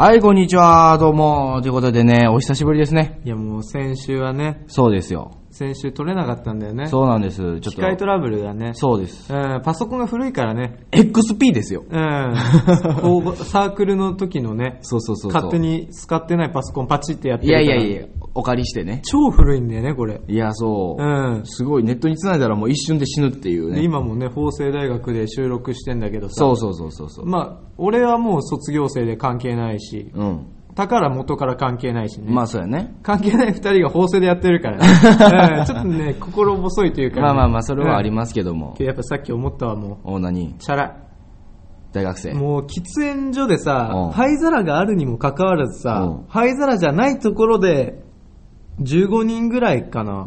はい、こんにちは。どうも。ということでね、お久しぶりですね。いやもう先週はね、そうですよ。先週撮れなかったんだよね。そうなんです。ちょっと。機械トラブルがね。そうです。うん、パソコンが古いからね。XP ですよ。うん。サークルの時のね、そうそうそうそう。勝手。に使ってないパソコンパチってやっているから。やいやいや、お借りしてね。超古いんだよね、これ。いや、そう。うん。すごい、ネットに繋いだらもう一瞬で死ぬっていうね。で今もね、法政大学で収録してんだけどさ。そうそうそうそうそう。まあ、俺はもう卒業生で関係ないし、うん。宝元から関係ないしね。まあ、そうやね。関係ない二人が法政でやってるからね。うんちょっとね、心細いというか、ね。まあまあまあ、それはありまますけどもす。。やっぱさっき思ったわ、もお、何う。チャラ。大学生。もう喫煙所でさうん、灰皿があるにもかかわらずさうん、灰皿じゃないところで、15人ぐらいかな。うん。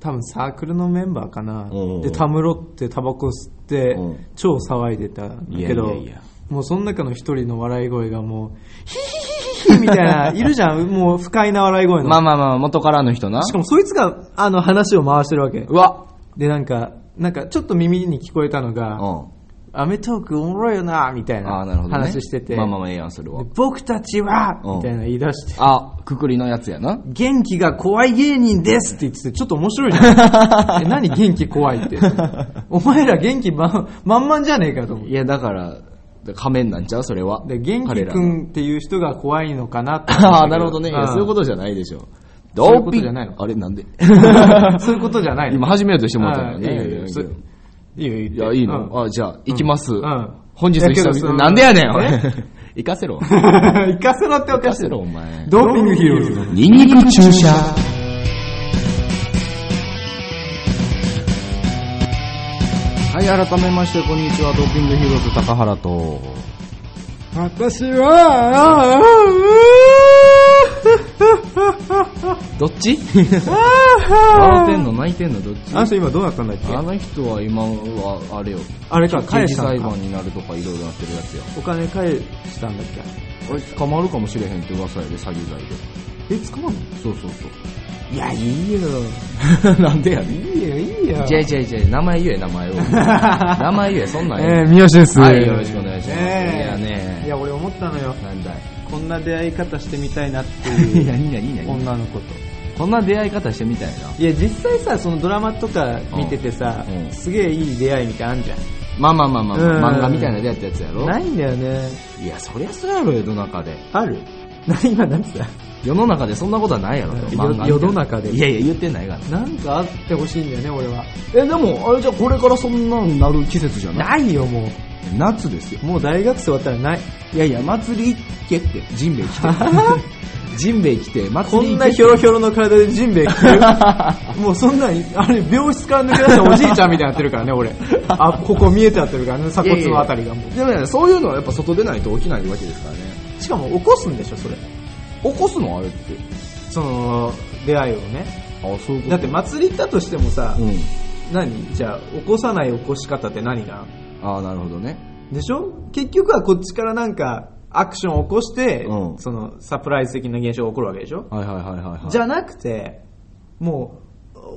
多分サークルのメンバーかなうん。で、たむろってタバコ吸ってうん、超騒いでたんだいやけどいやいや、もうその中の一人の笑い声がもう、ヒヒヒみたいな、いるじゃん、もう不快な笑い声の。まあまあまあ、元からの人な。しかもそいつが、あの話を回してるわけう。わで、なんか、なんかちょっと耳に聞こえたのうが、ん。アメトークおもろいよな、みたいああ、なるほど。話してて、まあまあまあ、ええやん、それは。僕たちは、うんみたいな言い出して、あ、くくりのやつやな。元気が怖い芸人ですって言ってて、ちょっと面白いじゃん。え何元気怖いって。お前ら元気まん満々じゃねえかと思うい。や、だから、仮面なんちゃう？それは。で、元気くんっていう人が怖いのかなって。ああ、なるほどね。そういうこととじゃないでしょ。そういうことじゃないのあれ、なんで？そういうことじゃないの今始めようとしてもらったのあいいよいいよね。そいいよ、いいよ。いや、いいの、うんあ、じゃあ、行きます。ん本日の久々。なんでやねん、おいえ？行かせろ。行かせろっておかしい行かせろ、お前。ドーピングヒーローズの。ニンニク注射。はい、改めまして、こんにちは。ドーピングヒーローズ高原と。私は、どっち？笑ってんの？泣いてんの？どっち？あの人今どうなったんだっけ？あの人は今は、あれよ。あれか、返刑事裁判になるとかいろいろなってるやつや。お金返したんだっあれ、捕まるかもしれへんって噂やで、詐欺罪で。けえ、捕まんの？そうそういや、いいよ。なんでやねん。いいよ、いいよ。じゃいじゃいじゃい、名前言え、名前を。名前言え、そんなんえー、え三好です。はい、よろしくお願いします。えいやねいや、俺思ったのよ。なんだい。こんな出会い方してみたいなっていう何何何女の子と。こんな出会い方してみたいな。いや、実際さ、そのドラマとか見ててさうんう、んすげえいい出会いみたいなのあんじゃん。まあまあまあまあ、うん漫画みたいな出会ったやつやろないんだよね。いや、そりゃそうやろ、世の中で。ある？な、今なんつった？世の中でそんなことはないやろ世の中でいやいや、言ってないがな。なんかあってほしいんだよね、俺は。え、でも、あれじゃあこれからそんなんなる季節じゃない？ないよ、も夏ですよ。う。もう大学生終わったらない。いやいや、祭り行けって、ジンベエ来て。ジンベエ来て、こ祭り行けんなヒョロヒョロの体でジンベエ着てる？もうそんな、あれ、病室から抜け出したおじいちゃんみたいになってるからね、俺。あ、ここ見えてやってるからね、鎖骨のあたりがもう。でもね、そういうのはやっぱ外出ないと起きないわけですからね。しかも起こすんでしょ、それ。起こすの？あれって。その、出会いをね。あ、そういうこと？だって祭り行ったとしてもさ、うん。何？じゃあ、起こさない起こし方って何が？ああ、なるほどね。でしょ？結局はこっちからなんか、アクションを起こして、うんその、サプライズ的な現象が起こるわけでしょ？はいはいはいはい、はい。じゃなくて、も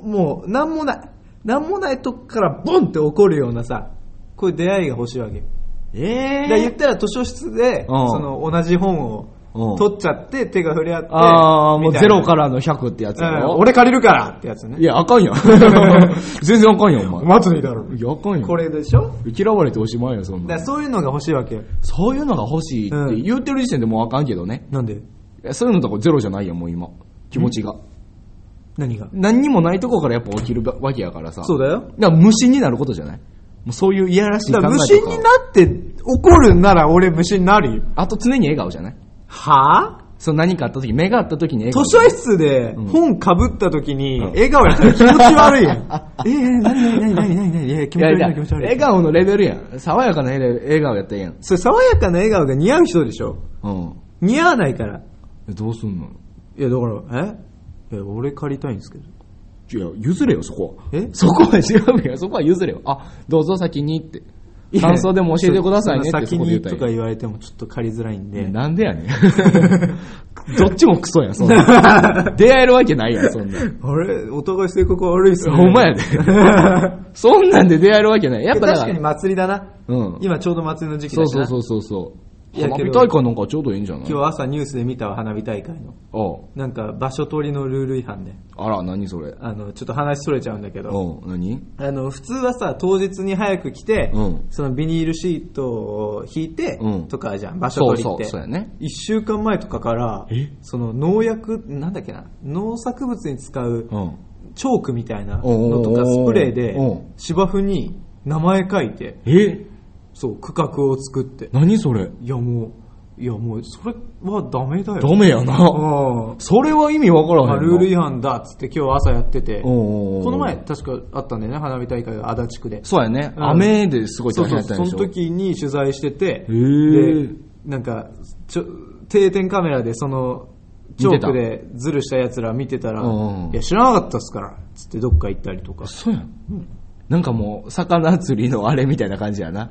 う、もう、なんもない。なんもないとこからボンって起こるようなさ、こういう出会いが欲しいわけ。えだから言ったら図書室で、うんその同じ本をうん取っちゃって手が触れ合って、ああ、もうゼロからの100ってやつやうんろ、俺借りるからってやつね。いや、あかんやん。全然あかんやん、お前。待つにだろ。いや、あかんやん。これでしょ？嫌われておしまいよ、そんな。そういうのが欲しいわけよ。そういうのが欲しいって言ってる時点でもうあかんけどね。なんで？いやそういうのとこゼロじゃないやん、もう今。気持ちが。何が？何にもないとこからやっぱ起きるわけやからさ。そうだよ。だから無心になることじゃない？もうそういういやらしい考だえとか。から無心になって怒るなら俺無心になるよ。あと常に笑顔じゃない？は？ぁそう何かあった時、目があった時に。図書室で本かぶった時にうん笑顔やったら気持ち悪いやん。えー、なになになになに気持ち悪いな気持ち悪い。笑顔のレベルやん。爽やかな笑顔やったらええやん。それ爽やかな笑顔が似合う人でしょ？うん。似合わないから。えどうすんの？いやだから、え？いや俺借りたいんですけど。いや、譲れよ、そこは。え？そこは違うよ。そこは譲れよ。あ、どうぞ先にって。感想でも教えてくださいねって先にとか言われてもちょっと借りづらいんで。なんでやねん。どっちもクソやん、そんな。出会えるわけないやん、そんな。あれ？お互い性格悪いっすね。ほんまやで。そんなんで出会えるわけない。やっぱ確かに祭りだな。うん。今ちょうど祭りの時期だしなそうそうそうそう花火大会なんかちょうどいいんじゃない？今日朝ニュースで見たわ、花火大会の。あなんか場所取りのルール違反で。あら、何それ？あの、ちょっと話それちゃうんだけど。おう何？あの、普通はさ、当日に早く来て、うんそのビニールシートを引いて、うんとかじゃん、場所取りって。そうそうそうやね一週間前とかからえ、その農薬、なんだっけな、農作物に使ううん。チョークみたいなのとかスプレーでうん、芝生に名前書いて、え？そう、区画を作って。何それ？いやもう、いやもう、それはダメだよ。ダメやな。うん。それは意味わからへんルール違反だっつって今日朝やってて、この前確かあったんだよね、花火大会が足立区で。そうやね。うん雨ですごいそう大変そう、そやったんでしょ。の時に取材してて、で、なんか、ちょ、定点カメラでその、チョークでズルした奴ら見てたら、うんうんいや、知らなかったっすから、つってどっか行ったりとか。そうやん。なんかもう、魚釣りのあれみたいな感じやな。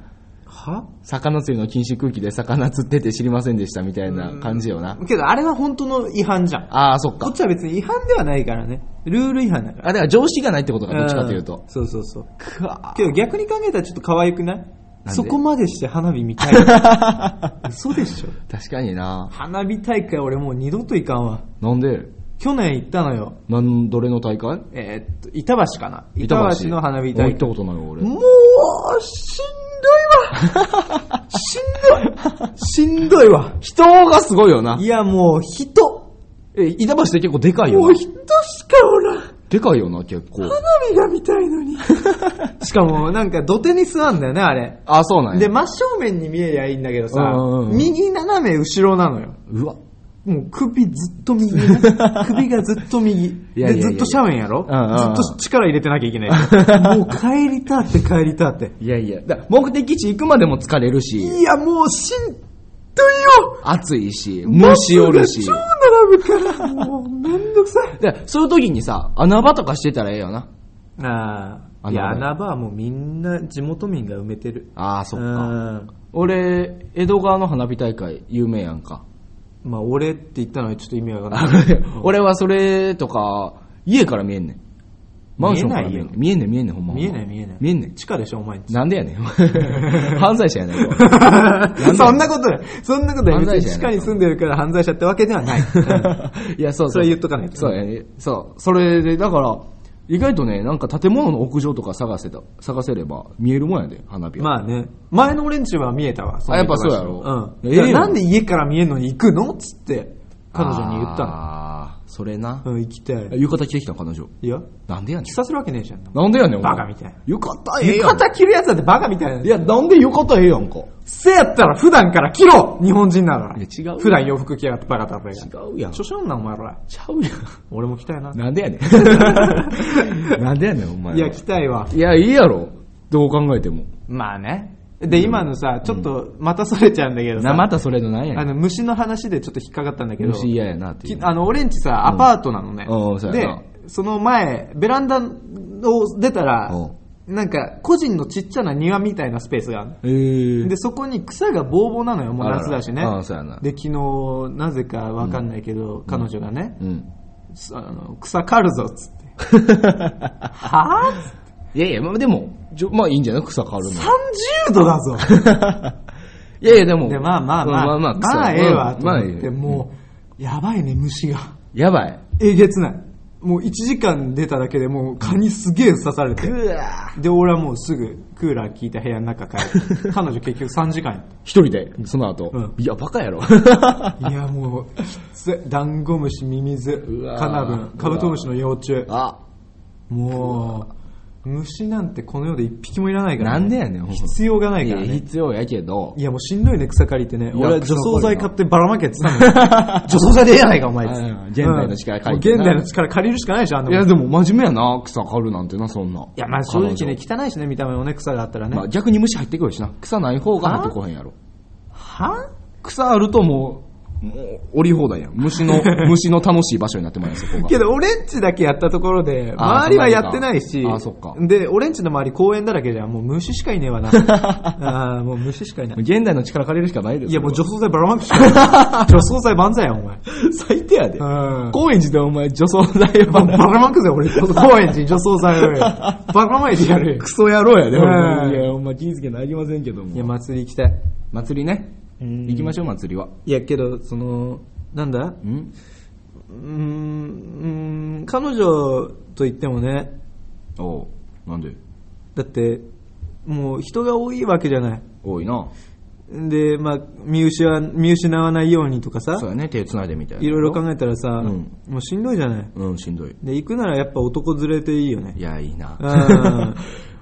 は魚釣りの禁止区域で魚釣ってて知りませんでしたみたいな感じよな。けど、あれは本当の違反じゃん。ああ、そっかこっ。ちは別に違反ではないからね。ルール違反だから。あ、だから常識がないってことか、どっちかというとん。そうそうそう。くわけど逆に考えたらちょっと可愛くない？で？そこまでして花火見たい。嘘でしょ？確かにな。花火大会俺もう二度と行かんわ。なんで？去年行ったのよ。なん、どれの大会？えーっと、板橋かな板橋の花火大会。もう行ったことないよ、俺。もう、しんどいわしんどいしんどいわ人がすごいよな。いやもう人え、板橋って結構でかいよな。もう人しかおらんでかいよな、結構。花火が見たいのに。しかもなんか土手に座んだよね、あれ。あ、そうなんや。で、真正面に見えりゃいいんだけどさうんうんう、ん右斜め後ろなのよ。うわ。もう首ずっと右ね。首がずっと右。いやいやいやで、ずっと斜面やろ？うんうんうんずっと力入れてなきゃいけない。もう帰りたって帰りたって。いやいや、だ目的地行くまでも疲れるし、いや、もうしんどいよ暑いし、虫おるし。超並ぶから、もうめんどくさい。で、そういう時にさ、穴場とかしてたらええよな。ああ。いや、穴場穴場はもうみんな地元民が埋めてる。ああ、そっうか。ん。俺、江戸川の花火大会有名やんか。まあ、俺って言ったのはちょっと意味わかんない。俺はそれとか、家から見えんねん。マンションから見えんねん。見見えんねん、見えんねん、ほんま。見えない見えない。見えんねん。地下でしょ、お前。なんでやねん。犯罪者やないか。そんなことない。そんなことない。別地下に住んでるから犯罪者ってわけではない。いや、そうそう。それ言っとかないとそうやね。そう。それで、だから、意外とね、なんか建物の屋上とか探せた、探せれば見えるもんやで、花火は。まあね。前の俺んちは見えたわ。あやっぱそうやろうん。ええなんで家から見えんのに行くのつって、彼女に言ったの。それな。うん、行きたい。浴衣着てきたの彼女。いや、なんでやねん着。させるわけねえじゃん。なんでやねん、バカみたいな。浴衣ええ浴やん。衣着るやつだってバカみたいな。いや、なんで浴衣ええやんか。せやったら普段から着ろ日本人なら。いや違うよ普段洋服着やがってバカだった違うやん。初心なお前ら。ちゃうや俺も着たいな。ん。なんでやねん。なんでやねん、お前は。いや、着たいわ。いや、いいやろ。どう考えても。まあね。で、今のさ、ちょっと、またそれちゃうんだけどさ。な、またそれのなんや。あの、虫の話でちょっと引っかかったんだけど。虫嫌やなっていう。きあの、俺んちさ、アパートなのね。で、その前、ベランダを出たらう、なんか、個人のちっちゃな庭みたいなスペースがあるの。えー。で、そこに草がボーボーなのよ、もう夏だしね。で、昨日、なぜかわかんないけど、彼女がね、うん。すあの草刈るぞ、っつって。はぁいやいや、まあでも、じょまあいいんじゃない？草刈るの。?30 度だぞ。いやいや、でも。で、まあまあまあ、まあまあ、草まあええわ、とまあ思って、もう、やばいね、虫が。やばい。えげつない。もう1時間出ただけでもう蚊にすげえ刺されて。で、俺はもうすぐクーラー効いた部屋の中帰る。彼女結局3時間一人で、その後。うんいや、バカやろ。た。いや、もう、きつい。ダンゴムシ、ミミズカナブン、カブトムシの幼虫。あ、もう、虫なんてこの世で一匹もいらないから、なんでやねん、ほんま必要がないからいやね。必要やけど。いやもうしんどいね、草刈りってね。俺は除草剤買ってばらまけって言ってたの 除草剤でええやないか、お前っつってうん現代の力借り現代の力借りるしかないでしょ、あんないもんや、でも真面目やな、草刈るなんてな、そんな。いいや、まあ正直ね、汚いしね、見た目もね、草があったらね。まあ逆に虫入ってくるしな。草ない方が入ってこへんやろ。は草あるともう、もう、降り放題やん。虫の、虫の楽しい場所になってまうやん、そこが。けど、俺んちだけやったところで、あー周りはやってないし、あーそっかで、俺んちの周り公園だらけじゃん、もう虫しかいねえわな。あーもう虫しかいない。現代の力借りるしかないですいや、もうそ除草剤ばらまくしかない。除草剤万歳やん、お前。最低やで。うん。高円寺でお前、除草剤をばばらまくぜ、俺。高円寺除草剤をよ。ばらまいてやるよク。ソ野郎やで、うんほんまいや、お前気ぃつけなあきませんけども。いや、祭り行きたい。祭りね。うん行きましょう、祭りは。いやけど、その、なんだ？んうーん、うーん彼女と言ってもね、おうなんで？だって、もう人が多いわけじゃない。多いな。で、まあ、見失わ見失わないようにとかさそう、やね、手繋いでみたいな。いろいろ考えたらさ、うんもうしんどいじゃない。うん、しんどい。で、行くならやっぱ男連れていいよねい。や、いいな。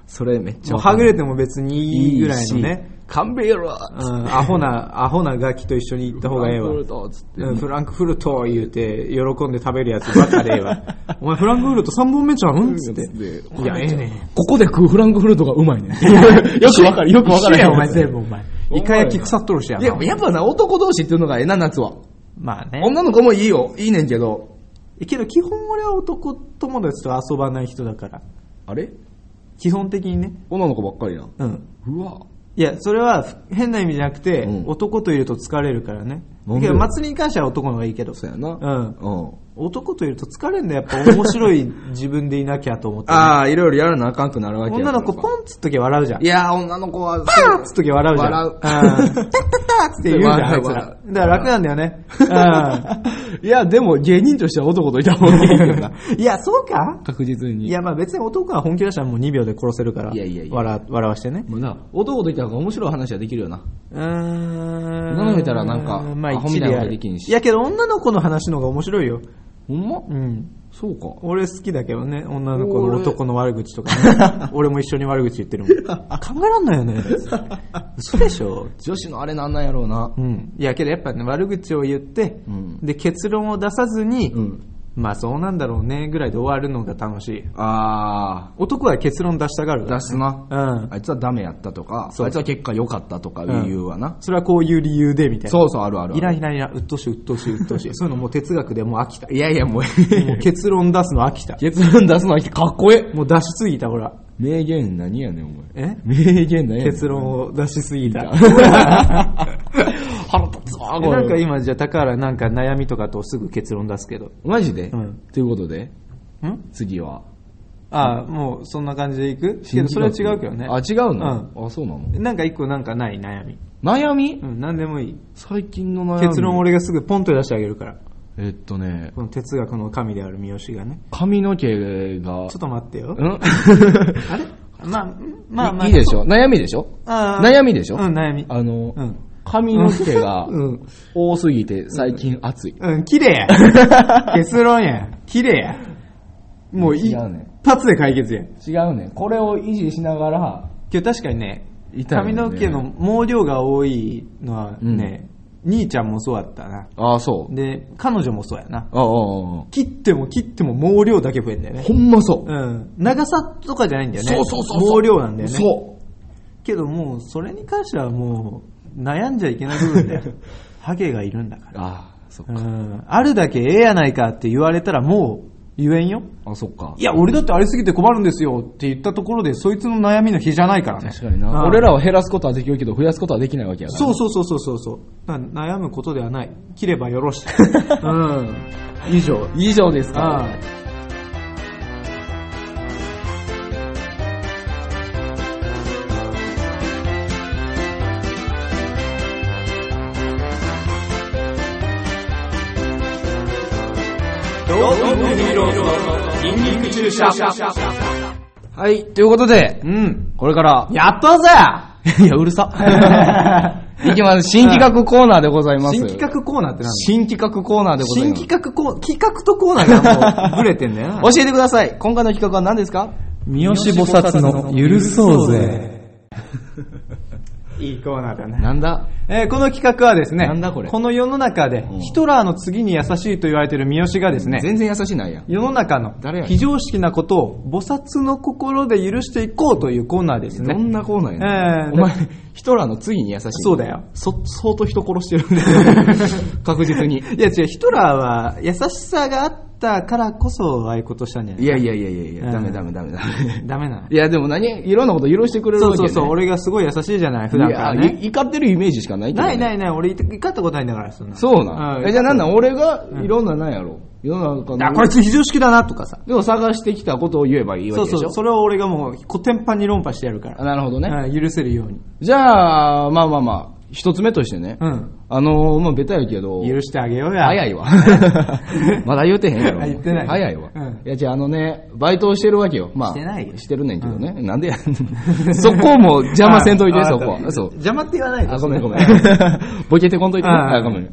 うん。それめっちゃ。はぐれても別にいいぐらいのね。勘弁やろうん、アホな、アホなガキと一緒に行った方がええわ。フランクフルトつってうんフランクフルト言うて、喜んで食べるやつばっかでええわ。お前フランクフルト3本目ちゃうん？つって。いや、ええねん。ここで食うフランクフルトがうまいね。よくわかる、よくわかる。お前全部お前。イカ焼き腐っとるしやいや、やっぱな、男同士っていうのがええな、夏は。まあね。女の子もいいよ、いいねんけど。けど基本俺は男友達と遊ばない人だから。あれ？基本的にね。女の子ばっかりな。うん。うわ。いや、それは変な意味じゃなくて、うん男といると疲れるからね。けど祭りに関しては男の方がいいけど。そうやな。うん。うん。男といると疲れんだよ。やっぱ面白い自分でいなきゃと思って、ああ、いろいろやらなあかんくなるわけや女の子ポンっつっとき笑うじゃん。いやー、女の子は、パーっつっとき笑うじゃん。笑うん。タッタッタッって言うじゃん、あいつら。だから楽なんだよね。ういや、でも芸人としては男といた方がいいよな。ん。いや、そうか？確実に。いや、まあ別に男が本気出したらもう2秒で殺せるから。いやいやいや笑笑わしてね。もうな、男といた方が面白い話はできるよな。うーん。女の子いたらなんかまあアホみたいできんしいやけど女の子の話の方が面白いよ。ほんま？うん。そうか。俺好きだけどね、女の子の俺男の悪口とかね。俺も一緒に悪口言ってるもん。考えらんないよね。嘘でしょ。女子のあれなんなんやろうな。うん。いやけどやっぱね、悪口を言って、うんで、結論を出さずに、うん。まあそうなんだろうね、ぐらいで終わるのが楽しい。あ男は結論出したがるー、から出すな。うん。あいつはダメやったとか、そうあいつは結果良かったとか理由はな。それはこういう理由で、みたいな。そうそう、あるあるある。いらんいらんいらん、うっとうしい、うっとうしい、うっとうしい。そういうのもう哲学でもう飽きた。いやいや、もう、もう結論出すの飽きた。結論出すのはかっこえもう出しすぎた、ほら。え。名言何やねん、お前。え？名言何やねん。結論を出しすぎた。なんか今、じゃあ、高原なんか悩みとかとすぐ結論出すけど。マジで？うんということで、ん？次は？ああ、もうそんな感じでいく？けど、それは違うけどね。あ、違うの？あ、そうなの？なんか一個なんかない悩み。悩み？うん、なんでもいい。最近の悩み。結論俺がすぐポンと出してあげるから。えっとね、この哲学の神である三好がね。髪の毛が、ちょっと待ってよ。うん？あれ？まあ、まあまあ。いいでしょ？悩みでしょ？あー悩みでしょ？うん、悩み。あの、うん。髪の毛が うん。多すぎて最近暑い。うん、綺麗や。結論や。綺麗や。もうい違うね一発で解決や。違うね。これを維持しながら、今日確かにね、痛いよね髪の毛の毛量が多いのはね、兄ちゃんもそうだったな。ああ、そう。で、彼女もそうやな。ああ、ああ、切っても切っても毛量だけ増えんだよね。ほんまそう。うん。長さとかじゃないんだよね。そうそうそうそう。毛量なんだよね。そう。けどもう、それに関してはもう、悩んじゃいけない部分だよ。ハゲがいるんだから。ああ、そっか。うん。あるだけええやないかって言われたらもう、言えんよ。あ、そっかい。や、俺だってありすぎて困るんですよって言ったところで、そいつの悩みの日じゃないからね。確かにな。うん俺らは減らすことはできるけど、増やすことはできないわけやから。そうそうそうそうそうそう。悩むことではない。切ればよろし。うん。以上。以上ですはい、ということで、うん。これから、やったぜ いや、うるさ。いきます。新企画コーナーでございます。新企画コーナーって何新企画コーナーでござい新ます。企画コー、企画とコーナーがもう、ブレてんだよな。教えてください。今回の企画は何ですか？三好菩薩の許そうぜ。いいコーナーだね。なんだ？えーこの企画はですね、なんだこれ？の世の中で、うんヒトラーの次に優しいと言われている三好がですね、全然優しいないやん。世の中の非常識なことを菩薩の心で許していこうというコーナーですね。どんなコーナーやねん？えーお前、ヒトラーの次に優しい。そうだよ。そ、相当人殺してるんで。確実に。いや違う、ヒトラーは優しさがあったからこそああいうことしたんじゃない？いやいやいやいやうんダメダメダメダメ。ダメなの？いや、でも何？いろんなこと許してくれるわけ、ね、そうそうそう、俺がすごい優しいじゃない、普段からいやね。い怒ってるイメージしかないけどねないないない、俺怒ったことないんだから、そんな。そうなん。うんえ、じゃあなんなん俺がいろんななんやろ？世の中の。あ、こいつ非常識だなとかさ。でも探してきたことを言えばいいわけでしょ？そうそう、それを俺がもう、コテンパンに論破してやるから。あなるほどね。うん許せるように。じゃあ、まあまあまあ、一つ目としてね、うん。あのー、まあ、ベタやけど、許してあげようや。早いわ。まだ言うてへんやろ。あ言ってない早いわ。うんいや、じゃああのね、バイトをしてるわけよ。まあ、してないよしてるねんけどね。なんでや そこも邪魔せんといて、あそこは。あそう。邪魔って言わないで。あ、ごめんごめん。ボケてこんといてね。ああ、ごめん。で、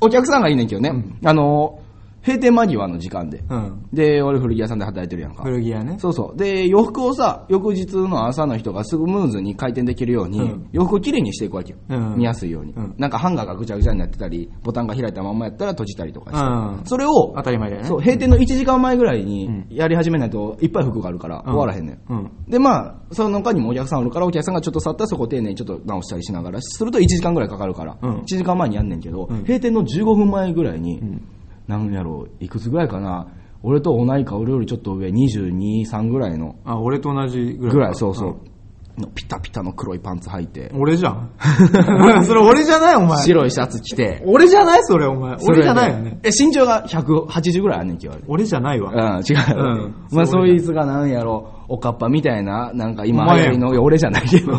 お客さんがいいねんけどね。あのー、閉店間際の時間で。うん。で、俺古着屋さんで働いてるやんか。古着屋ね。そうそう。で、洋服をさ、翌日の朝の人がスムーズに回転できるように、うん洋服をきれいにしていくわけよ。うん見やすいように、うんなんかハンガーがぐちゃぐちゃになってたり、ボタンが開いたまんまやったら閉じたりとかして。うんそれを、当たり前だよね。そう、閉店の1時間前ぐらいにんやり始めないといっぱい服があるから終わらへんねん。うん。で、まあ、その他にもお客さんおるから、お客さんがちょっと去ったらそこ丁寧にちょっと直したりしながら、すると1時間ぐらいかかるから、うん1時間前にやんねんけど、うん閉店の15分前ぐらいに、んなんやろう、いくつぐらいかな、俺と同いか俺よりちょっと上、22、3ぐらいの、あ、俺と同じぐらい。ぐらい、そうそう、のピタピタの黒いパンツ履いてう、ん。俺じゃん。それ俺じゃないお前。白いシャツ着て、俺じゃないそれお前。俺じゃないよね。え、身長が180ぐらいあんねんけど。俺じゃないわ。うん、違う。うんまあ、そいつがなんやろ、おかっぱみたいな、なんか今俺じゃないけど、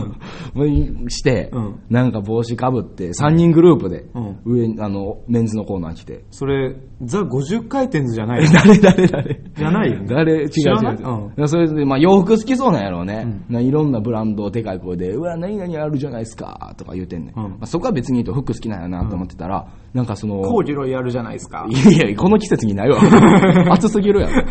して、うんなんか帽子かぶって、3人グループで、うん上に、あの、メンズのコーナー来て。それ、ザ50回転じゃない。誰誰誰？じゃないよね誰？違う違うう。うんそれで、まあ洋服好きそうなんやろうね。ういろんなブランドをでかい声で、うわ、何々あるじゃないですか、とか言うてんねん。うんまあ、そこは別に言うと服好きなんやなと思ってたら、なんかその、コーデュロイやるじゃないですか？いやいや、この季節にないわ。暑すぎるやろ。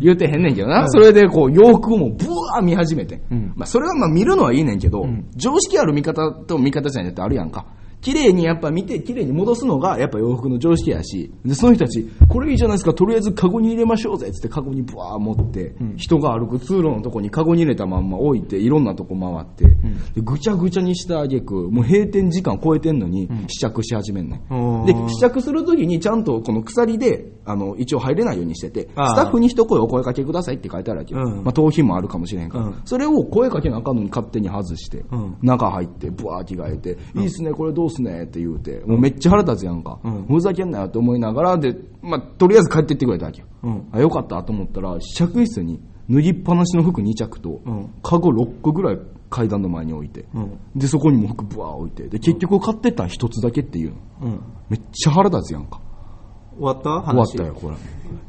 言うてへんねんけどな。それで、こう、洋服をもう、ブワー見始めて。うんまあ、それはまあ見るのはいいねんけど、ん常識ある見方と見方じゃないってあるやんか。綺麗にやっぱ見て、綺麗に戻すのが、やっぱ洋服の常識やし、で、その人たち、これいいじゃないですか、とりあえずカゴに入れましょうぜ、つってカゴにブワー持って、うん。人が歩く通路のとこにカゴに入れたまんま置いて、いろんなとこ回って、でぐちゃぐちゃにしたあげく、もう閉店時間超えてんのに、試着し始めんねん。おー。で、試着するときにちゃんとこの鎖で、あの、一応入れないようにしてて、スタッフに一声お声かけくださいって書いてあるわけよ。うん。まあ、盗品もあるかもしれんから、うん。それを声かけなあかんのに勝手に外して、うん。中入って、ブワー着替えて、いいっすね、これどうっすねって言うて、もうめっちゃ腹立つやんか。うんふざけんなよって思いながら、で、まあ、とりあえず帰ってってくれたわけよ。うんあ、よかったと思ったら、試着室に脱ぎっぱなしの服2着と、うんカゴ6個ぐらい階段の前に置いて、うん。で、そこにも服ブワー置いて、で、結局買ってったん1つだけっていうの。うん。めっちゃ腹立つやんか。終わった？終わっ話たよ、これ。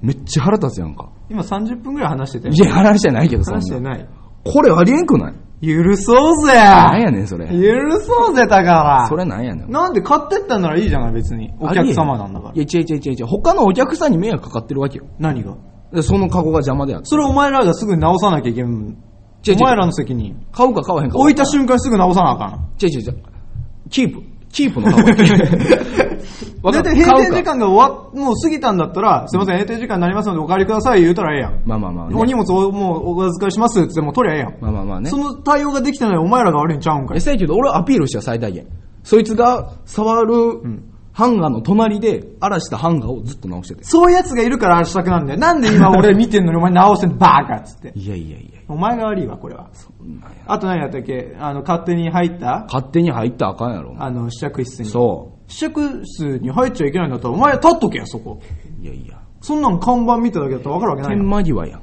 めっちゃ腹立つやんか。今30分ぐらい話してたよい。や、話じゃないけど。話してない。これありえんくない？許そうぜなんやねん、それ。許そうぜ、だから。それなんやねん。なんで買ってったんならいいじゃない、別に。お客様なんだからい。や、違う違う違う違う。他のお客さんに迷惑かかってるわけよ。何が？でそのカゴが邪魔であって。それお前らがすぐ直さなきゃいけん。違う違うお前らの責任。買うか買わへんか。置いた瞬間すぐ直さなあかん。違う違う違う。キープ。キープのカゴや。わかだるって閉店時間が終わっ、もう過ぎたんだったら、すいません、閉店時間になりますのでお帰りください言うたらええやん。まあまあまあね。お荷物をもうお預かりしますって言ってもう取りゃええやん。まあまあまあねそ。の対応ができてないお前らが悪いんちゃうんかえ、い。せやけど、俺はアピールしたよ最大限。そいつが触るハンガーの隣で荒らしたハンガーをずっと直してて。そういう奴がいるからしたくなんだよ。なんで今俺見てんのにお前直してんのバーカっつって。いやいやいや。お前が悪いわ、これは。そんなんやあと何やったっけ？あの、勝手に入った？勝手に入ったらあかんやろ。あの、試着室に。そ試着室に入っちゃいけないんだったら、お前立っとけや、そこ。う。いやいや。そんなん看板見ただけだったら分かるわけない天やん。間際やん。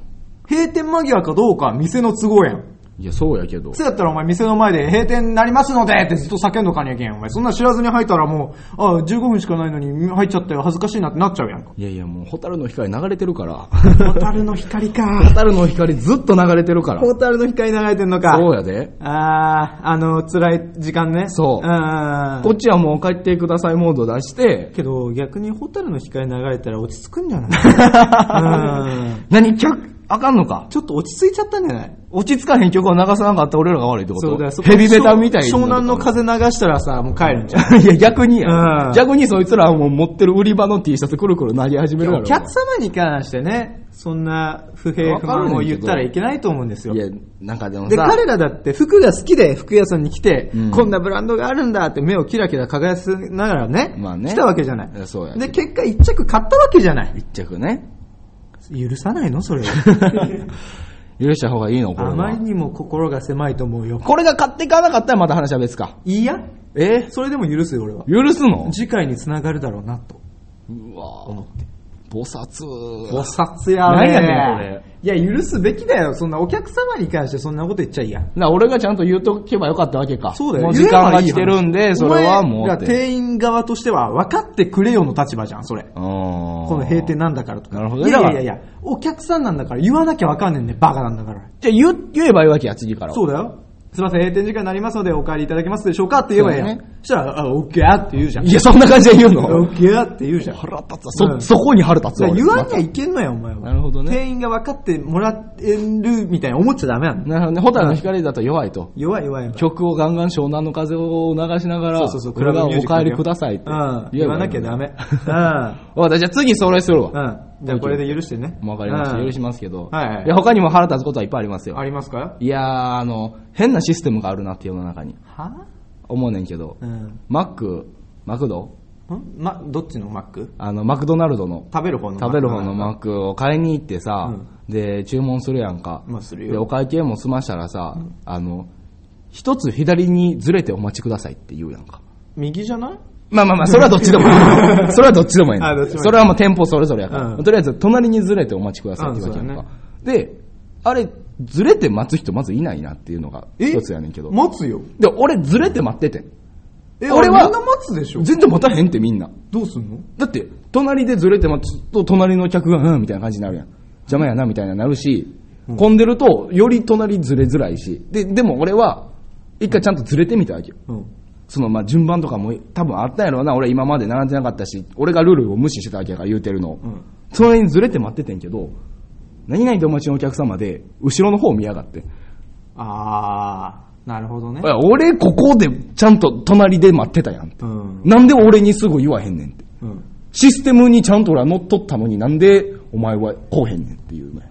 閉店間際かどうかは店の都合やん。いや、そうやけど。そうやったらお前店の前で閉店になりますのでってずっと叫んどかにゃけん。お前そんな知らずに入ったらもう、あ15分しかないのに入っちゃったよ、恥ずかしいなってなっちゃうやんか。いやいや、もう、ホタルの光流れてるから。ホタルの光か。ホタルの光ずっと流れてるから。ホタルの光流れてんのか。そうやで。あー、あの、辛い時間ね。そううん。こっちはもう帰ってくださいモード出して、けど逆にホタルの光流れたら落ち着くんじゃない？うん。何？客、あかんのかちょっと落ち着いちゃったんじゃない？落ち着かへん曲を流さなかった俺らが悪いってこと？そうだよ。そこヘビメタみたいな。湘南の風流したらさ、もう帰るんじゃん。いや、逆にや、うん逆にそいつらはもう持ってる売り場の T シャツくるくる投げ始める。お客様に関してね、そんな不平不満を言ったらいけないと思うんですよい。や、なんかでもで、さ、彼らだって服が好きで服屋さんに来て、うんこんなブランドがあるんだって目をキラキラ輝かせながらね、まあね来たわけじゃないそうや。で、結果一着買ったわけじゃない。一着ね。許さないの？それ。許した方がいいの？これあまりは。にも心が狭いと思うよ。これが買っていかなかったらまた話は別か。いいやえ？それでも許すよ、俺は。許すの？次回につながるだろうなとうわ。菩薩。菩薩や何やねんこれ。いや、許すべきだよ。そんなお客様に関してそんなこと言っちゃいいや。な、俺がちゃんと言うとけばよかったわけか。そうだよ。もう時間が来てるんで、それはもう。店員側としては分かってくれよの立場じゃん、それ。ここの閉店なんだからとか。なるほどいやいやいやいや、お客さんなんだから言わなきゃ分かんねんね、バカなんだから。じゃあ言う言えばいいわけや、次からは。そうだよ。すいません、閉店時間になりますのでお帰りいただけますでしょうかって言えばいいやん。そねそしたら、あ、オッケーって言うじゃん。いや、そんな感じで言うオのッケーって言うじゃん。腹立つそ、そこに腹立つわ。言わなきゃ俺いけんのよ、お前は。なるほどね店員が分かってもらえるみたいに思っちゃダメなの。なるほどね。ホタルの光だと弱いと。弱い弱い。曲をガンガン湘南の風を流しながら、そうそうそうこれがお帰りくださいってうん。言わなきゃダメ。うん。わじゃあ次それするわ。うん。じゃあこれで許してね。わかりました。うん許しますけど。はいはいや他にも腹立つことはいっぱいありますよ。ありますか？いやー、あの、変なシステムがあるなって世の中に。は？思うねんけど、うん。マック、マクドん？ま、どっちのマックあの、マクドナルドの、食べる方の食べる方のマックを買いに行ってさ、うんで、注文するやんか。まあするよで、お会計も済ましたらさ、あの、一つ左にずれてお待ちくださいって言うやんか。ク。右じゃない？まあまあまあ、それはどっちでもいい。それはどっちでもいい。それはもう店舗それぞれやから。うんとりあえず、隣にずれてお待ちくださいって言うわけやんか。で、あれ、ずれて待つ人まずいないなっていうのが一つやねんけど。待つよ。で、俺ずれて待っててん。え、俺はみんな待つでしょ？全然待たへんってみんな。どうすんの？だって、隣でずれて待つと、隣の客が、うん、みたいな感じになるやん。邪魔やな、みたいななるし、混んでると、より隣ずれづらいし。で、でも俺は、一回ちゃんとずれてみたわけよ。うん。その、まあ、順番とかも多分あったんやろうな。俺今まで並んでなかったし、俺がルールを無視してたわけやから言うてるの。んその辺にずれて待っててんけど、何々とお待ちのお客様で、後ろの方見やがって。あー、なるほどね俺ここでちゃんと隣で待ってたやんって。うん。なんで俺にすぐ言わへんねんって。うん。システムにちゃんと俺は乗っ取ったのになんでお前はこうへんねんっていうね。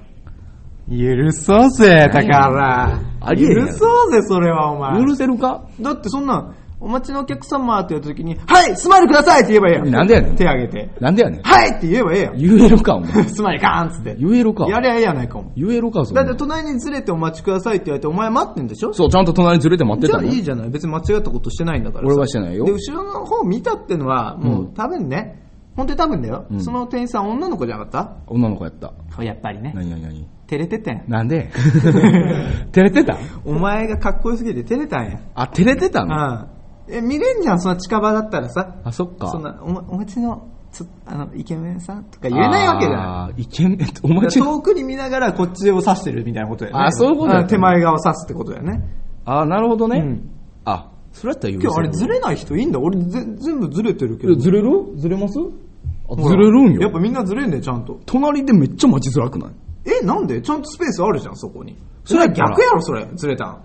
許そうぜ、だから。あり許そうぜ、それはお前。許せるか？だってそんなん、お待ちのお客様って言った時に、はい、スマイルくださいって言えばええやん。なんでやねん手挙げて。なんでやねん。はいって言えばええやん。言えるか、お前。スマイルガーンっつって。言えるか。やりゃええやないかも。言えるか、そんなだって隣にずれてお待ちくださいって言われて、お前待ってんでしょ？そう、ちゃんと隣ずれて待ってじゃたのあいいじゃない。別に間違ったことしてないんだからさ俺はしてないよで、後ろの方見たってのは、もうう多分ね、本当に多分だよ。うんその店員さん女の子じゃなかっ女の子やった。たやっぱりね。何何何？照れててん。なんで？照れてた？お前がかっこよすぎて照れたんや。あ、照れてたの？うん。え、見れんじゃん、そんな近場だったらさ。あ、そっか。そんな、おまお待ちの、つあの、イケメンさんとか言えないわけじゃん。あーイケメン、お待ちの。遠くに見ながらこっちを指してるみたいなことやね。あそういうことやん手前側を指すってことだよね。あーなるほどね。うんあ、それやったら許せ今日あれずれない人いいんだ？俺ぜ全部ずれてるけど。ずれる？ずれます？ずれるんよ。やっぱみんなずれんねちゃんと。隣でめっちゃ待ちづらくない？え、なんで？ちゃんとスペースあるじゃん、そこに。それは逆やろ、それ。ずれたん。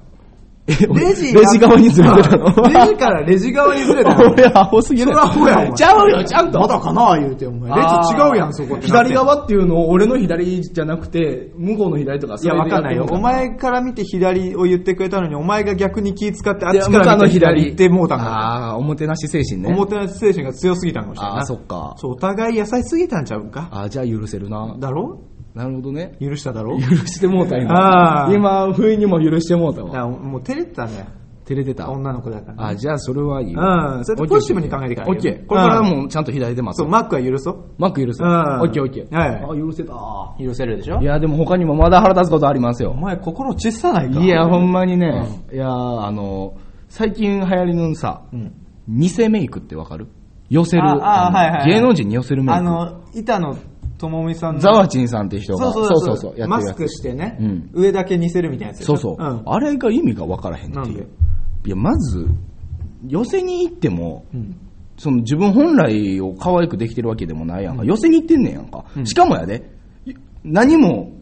え、レジレジ側にずれてたの？うんレジからレジ側にずれたの？俺アホすぎる。それはアホやお前ちゃうよ、ちゃんと。まだかな言うて、お前。レジ違うやん、そこ。左側っていうのを俺の左じゃなくて、向こうの左とかいや、わかんないよ。お前から見て左を言ってくれたのに、お前が逆に気使ってあっちから見て左行ってもうたんだ。ああ、おもてなし精神ね。おもてなし精神が強すぎたのかもしれないな。あーそっかそう、お互い優しすぎたんちゃうか？ああ、じゃあ許せるな。だろ？なるほどね。許しただろ？許してもうたあ今。ー今、不意にも許してもうたわ。もう照れてたね。照れてた？女の子だから、あ、じゃあそれはいいよ。うんそうやってポジティブに考えていかないとオッケー。これからもうちゃんと左で待つそう、。マックは許そう。マック許す。オうんッケーオッケー。はいあ、許せた。許せるでしょ？いや、でも他にもまだ腹立つことありますよお。前心小さないか？いや、ほんまにね、いや、あの、最近流行りのさ、うん。偽メイクってわかる？寄せる。ああはいはいはい芸能人に寄せるメイク。あの、板野友美さんの。ザワチンさんっていう人が、そうそうそうそうやってるマスクしてね、うん上だけ似せるみたいなやつそうそう、ん。あれが意味がわからへんっていう。いや、まず、寄せに行っても、うん。その自分本来を可愛くできてるわけでもないやんか。寄せに行ってんねんやんか。うんしかもやで、何も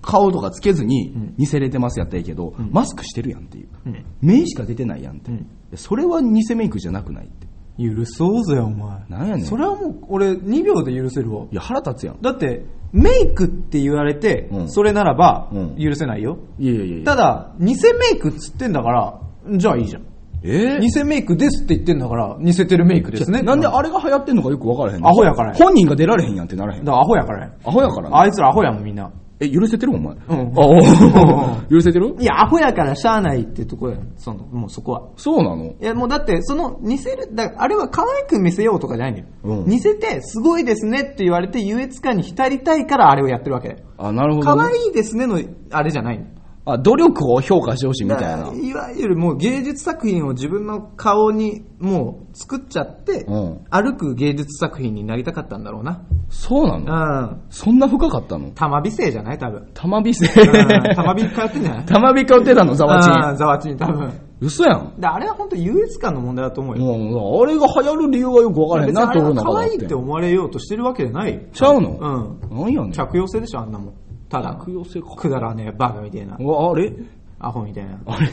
顔とかつけずにん似せれてますやったらいいけど、んマスクしてるやんっていう。うん。目しか出てないやんって。うんそれは偽メイクじゃなくないって。許そうぜ、お前。なんやねんそれはもう、俺、2秒で許せるわ。いや、腹立つやん。だって、メイクって言われて、うんそれならばうん、許せないよ。いやいやいやいや。ただ、偽メイクっつってんだから、じゃあいいじゃん。え？ー偽メイクですって言ってんだから、似せてるメイクですね。なんであれが流行ってんのかよく分からへんアホやからや本人が出られへんやんってならへん。らアホやからや。アホやからなあいつらアホやもん、みんな。え、許せてる？お前。んあ、おー許せてる？いや、アホやからしゃあないってとこやん。その、もうそこは。そうなの？いや、もうだって、その、似せる、だあれは可愛く見せようとかじゃないんだよ。うん似せて、すごいですねって言われて、優越感に浸りたいからあれをやってるわけ。あ、なるほ可ど、ね。愛いですねの、あれじゃないの。あ、努力を評価してほしいみたいなだから。いわゆるもう芸術作品を自分の顔にもう作っちゃって、うん歩く芸術作品になりたかったんだろうな。そうなうのん。そんな深かったの？玉美生じゃない多分。玉美生。うん玉美通ってんじゃない？玉美買ってたの、ザワチン。うんザワチン多分。嘘やん。であれは本当優越感の問題だと思うよ。もう、あれが流行る理由がよくわからへんなって思うの可愛いって思われようとしてるわけじゃない。ちゃうのうん。なんやねん。着用性でしょ、あんなもん。ただ。くだらねえバカみたいな。あれ？アホみたいな。あれ？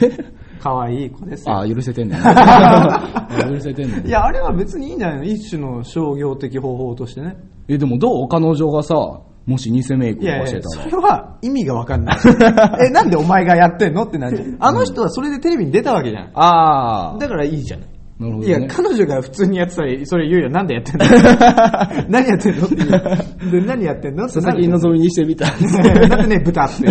可愛い子ですよ。あ、許せてんねん。あ 許せてんねんい。や、あれは別にいいんじゃないの？一種の商業的方法としてね。え、でもどう？彼女がさ、もし偽メイクいやいや、とかしてたら。それは意味がわかんない。え、なんでお前がやってんの？ってなっちゃう。あの人はそれでテレビに出たわけじゃん。あだからいいじゃない。なるほど、いね。や、彼女が普通にやってたら、それ言うよ。なんでやってんの？何やってんの？って言う。で、何やってんの？佐々木希みにしてみた。だってね、豚って。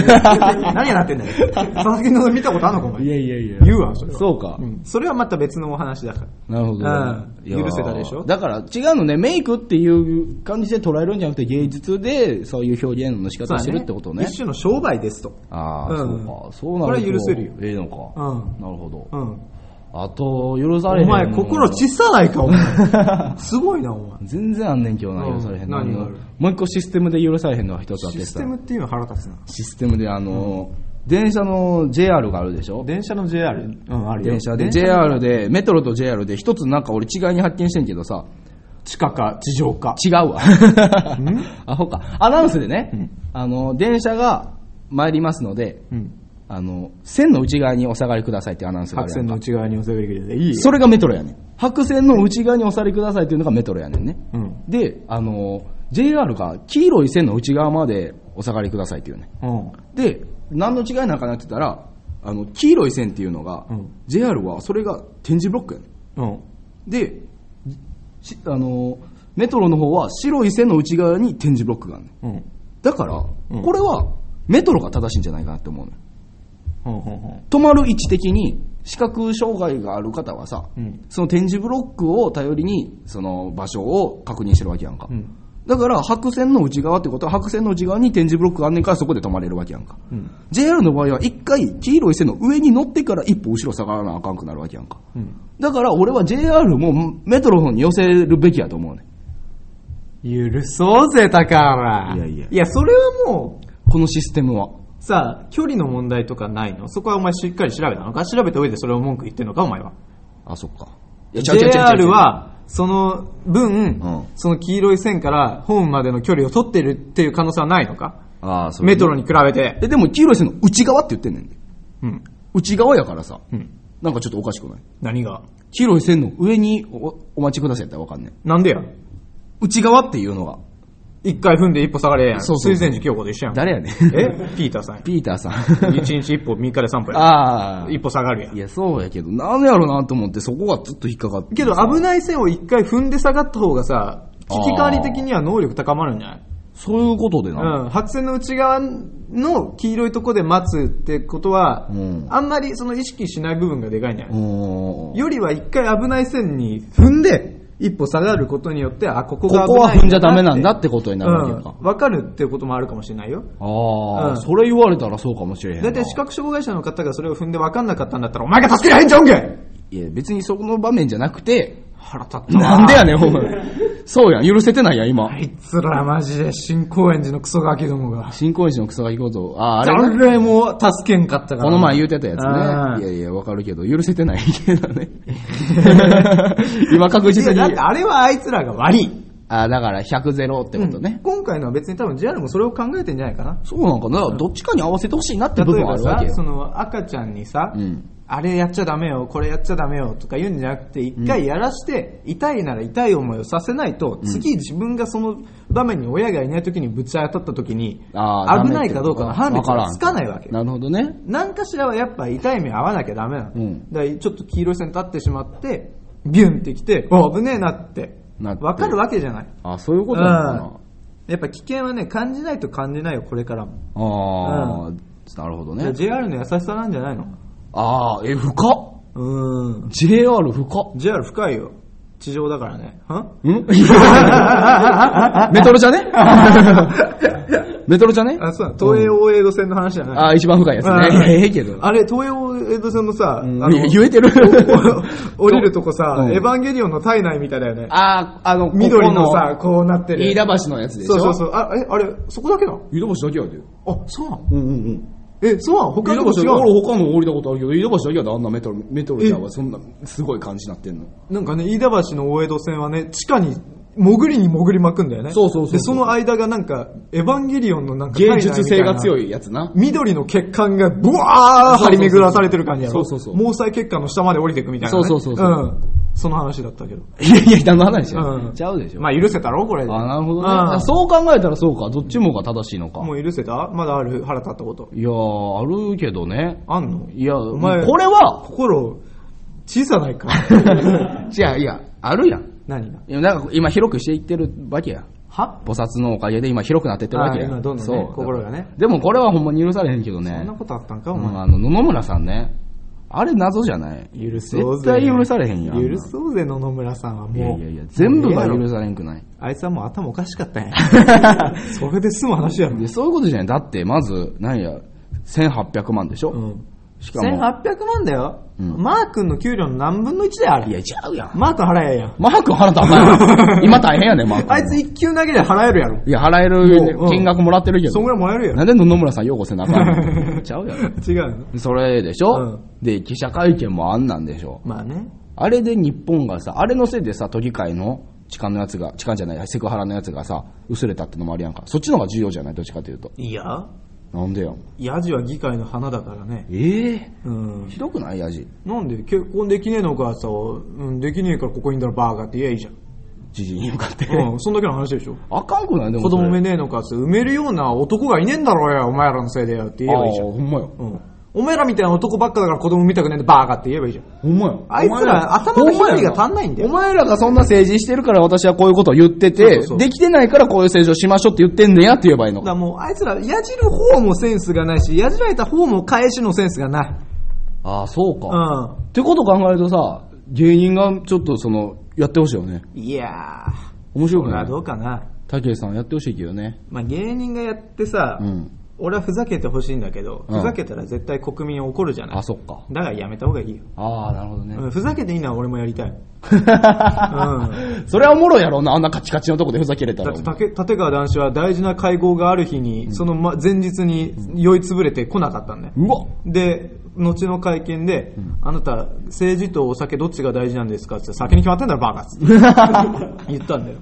何やなってんだよ。佐々木希見たことあんのか、お前？いやいやいや。言うわ、それは。そうか。んそれはまた別のお話だから。なるほど、うんいやー許せたでしょ？だから違うのね、メイクっていう感じで捉えるんじゃなくて芸術でそういう表現の仕方をしてるってことね。一種の商売ですと。ああ、うんそうか。そうなるとこれは許せるよええのか。うんなるほど。うん。あと、許されへんの。お前、心小さないか、お前。すごいな、お前。全然あんねんけどな、うん許されへんの。何がある？もう一個システムで許されへんのが一つあってさシステ。ムっていうのは腹立つな。システムであの、電車の JR があるでしょ？電車の JR? うん、あるよ。電車での JR で、メトロと JR で一つなんか俺違いに発見してんけどさ、地下か地上か。違うわ。アホか。アナウンスでね、あの、電車が参りますので、うん。あの、線の内側にお下がりくださいってアナウンスがあ白るやんか線の内側にお下がりくれていいよ。それがメトロやねん。白線の内側にお下がりくださいっていうのがメトロやねんね。うん。で、あの、JR が黄色い線の内側までお下がりくださいっていうね。うん。で、何の違いなんかなって言ったら、あの、黄色い線っていうのが、うん JR はそれが点字ブロックやねん。うん。で、しあの、メトロの方は白い線の内側に点字ブロックがあるねん。うん。だから、うんこれはメトロが正しいんじゃないかなって思うのよ。止まる位置的に視覚障害がある方はさ、うんその点字ブロックを頼りにその場所を確認してるわけやんか。うん。だから白線の内側ってことは白線の内側に点字ブロックがあんねんからそこで止まれるわけやんか。うん。JR の場合は一回黄色い線の上に乗ってから一歩後ろ下がらなあかんくなるわけやんか。うん。だから俺は JR もメトロの方に寄せるべきやと思うね。許そうぜ、高原。いやいやいや、それはもう、このシステムは。さあ、距離の問題とかないの？そこはお前しっかり調べたの？か調べた上でそれを文句言ってんのかお前は？あ、そっか。JR は、その分、んその黄色い線からホームまでの距離を取ってるっていう可能性はないのか？ああ、そうメトロに比べて。え、でも黄色い線の内側って言ってんねんで。うん。内側やからさ、うん。なんかちょっとおかしくない？何が？黄色い線の上におお待ちくださいってわかんねん。なんでや？内側っていうのが、一回踏んで一歩下がれやん。そうそう水前寺京子と一緒やん。誰やねん。え？ピーターさんや。ピーターさん。一日一歩三日で三歩や。ああ。一歩下がるやんい。や、そうやけど、なんやろなと思って、そこがずっと引っかかって。けど危ない線を一回踏んで下がった方がさ、危機管理的には能力高まるんじゃない？そういうことでな。うん、白線の内側の黄色いとこで待つってことは、うんあんまりその意識しない部分がでかいんじゃない、うん。よりは一回危ない線に踏んで、一歩下がることによって、あ、こここが危ないこは踏んじゃダメなんだっってことになるわけか。うん。わかるっていうこともあるかもしれないよ。ああ、うんそれ言われたらそうかもしれへんな。だいたい視覚障害者の方がそれを踏んで分かんなかったんだったら、お前が助けられんじゃうんけいや、別にそこの場面じゃなくて、腹立ったなんでやねん、ほんまに。そうやん、許せてないやん、今。あいつらマジで新高円寺のクソガキどもが。新興園の草垣こと、ああ、あれな誰も助けんかったから。この前言うてたやうんつね。いやいや、わかるけど、許せてないけどね。今確実にいやだ。ってあれはあいつらが悪い。あだから100ゼロってことね。今回のは別に多分 JR もそれを考えてんじゃないかな。そうなんかな？どっちかに合わせてほしいなって例部分はあるわけ、よ。その赤ちゃんにさ、うん。あれやっちゃダメよ、これやっちゃダメよとか言うんじゃなくて、一回やらして、痛いなら痛い思いをさせないと、次自分がその場面に親がいない時にぶち当たった時に、危ないかどうかの判別がつかないわけ。なるほどね。何かしらはやっぱ痛い目合わなきゃダメなの。うんだからちょっと黄色い線立ってしまって、ビュンってきて、あ危ねえなって、なってわかるわけじゃない？あ、そういうことなのかな。やっぱ危険はね、感じないと感じないよ、これからも。ああ、なるほどじゃあね。JR の優しさなんじゃないの？ああ、え、深っうーん。JR 深っ JR 深いよ。地上だからね。はん？メトロじゃね？メトロじゃねあ、そうだ、東映大江戸線の話じゃない。ああ、一番深いやつうんね。ええけど。あれ、東映大江戸線のさ、うんあの、言えてる お降りるとこさ、うんエヴァンゲリオンの体内みたいだよね。ああ、あの、緑のさ、ここうなってる。飯田橋のやつでしょそうそうそう。あ、え、あれ、そこだけなの飯田橋だけやで。あ、そうなのうんうんうん。え、そうなの他のとこ違う他の降りたことあるけど、飯田橋だけやで、あんなメトロ、メトロじゃわ、そんな、すごい感じになってんの。なんかね、飯田橋の大江戸線はね、地下に、潜りに潜りまくんだよね。そうそうそうで、その間がなんか、エヴァンゲリオンのなんか、芸術性が強い。いやつな。緑の血管がブワー張り巡らされてる感じやろ。そうそうそう毛細血管の下まで降りてくみたいな、ね。そうそうそうそうんその話だったけど。いやいや、何の話やうんちゃうでしょ。まあ許せたろこれで。あ、なるほどね。うんあそう考えたらそうか。どっちもが正しいのか。もう許せた？まだある腹立ったこと。いやー、あるけどね。あんの？いや、お前これは、心、小さないか？違う、いや、あるやん。何が？いや、なんか今広くしていってるわけや。は？菩薩のおかげで今広くなってってるわけや。今どんどんね心がね。でもこれはほんまに許されへんけどねそんな。ことあったんかおうん前。あの、野々村さんね。あれ謎じゃない許そうぜ。絶対許されへんやん。許そうぜ、野々村さんはもう。いやいやいや、全部が許されんくない。あいつはもう頭おかしかったんや。それで済む話やろ。でそういうことじゃない。だって、まず、何や、1800万でしょ、うん。しかも、1800万だよ。うんマー君の給料の何分の1だよ、あれ。いや、ちゃうやん。マー君払えやん。マー君払ったらあかんやん今大変やねん、マー君。あいつ一級投げで払えるやろ。いや、払えもううんる金額もらってるけど。そんぐらいもらえるやろ。なんで野々村さん擁護せなあかんの？ちゃうやろ。違うのそれでしょ、うんで、記者会見もあんなんでしょ？まあね。あれで日本がさ、あれのせいでさ、都議会の痴漢のやつが、痴漢じゃない、セクハラのやつがさ、薄れたってのもあるやんか。そっちの方が重要じゃない？どっちかというと。いや、なんでよ。ヤジは議会の花だからね。ええ？うん。ひどくない？ヤジ。なんで？結婚できねえのかさ、うん、できねえからここにいんだらバーガーって言えばいいじゃん。じじいに向かって。うん、そんだけの話でしょ。あかんくない？でも子供産めねねえのかさ、産めるような男がいねえんだろうよ、お前らのせいでよって言えばいいじゃん。あーほんまよ。うん。お前らみたいな男ばっかだから子供見たくねえんでバーガーって言えばいいじゃん。ほんまよ。あいつら頭のひねりが足んないんだよお前らがそんな政治してるから私はこういうことを言ってて、そうそうそうできてないからこういう政治をしましょうって言ってんねやって言えばいいのか。だからもうあいつら、やじる方もセンスがないし、やじられた方も返しのセンスがない。ああ、そうか。うってこと考えるとさ、芸人がちょっとその、やってほしいよね。ん。いやー、面白くない？どうかな。たけしさんやってほしいけどね。まあ芸人がやってさ、うん。俺はふざけてほしいんだけど、うんふざけたら絶対国民怒るじゃない。あ、そっか。だからやめた方がいいよ。ああ、なるほどね。うんふざけていいのは俺もやりたい。それはおもろいやろな、あんなカチカチのとこでふざけれたらだって。竹立川談志は大事な会合がある日に、そのま前日に酔いつぶれて来なかったんだよ。うわで、後の会見で、あなた、政治とお酒どっちが大事なんですかって酒に決まってんだろ、バカっつって 言ったんだよ。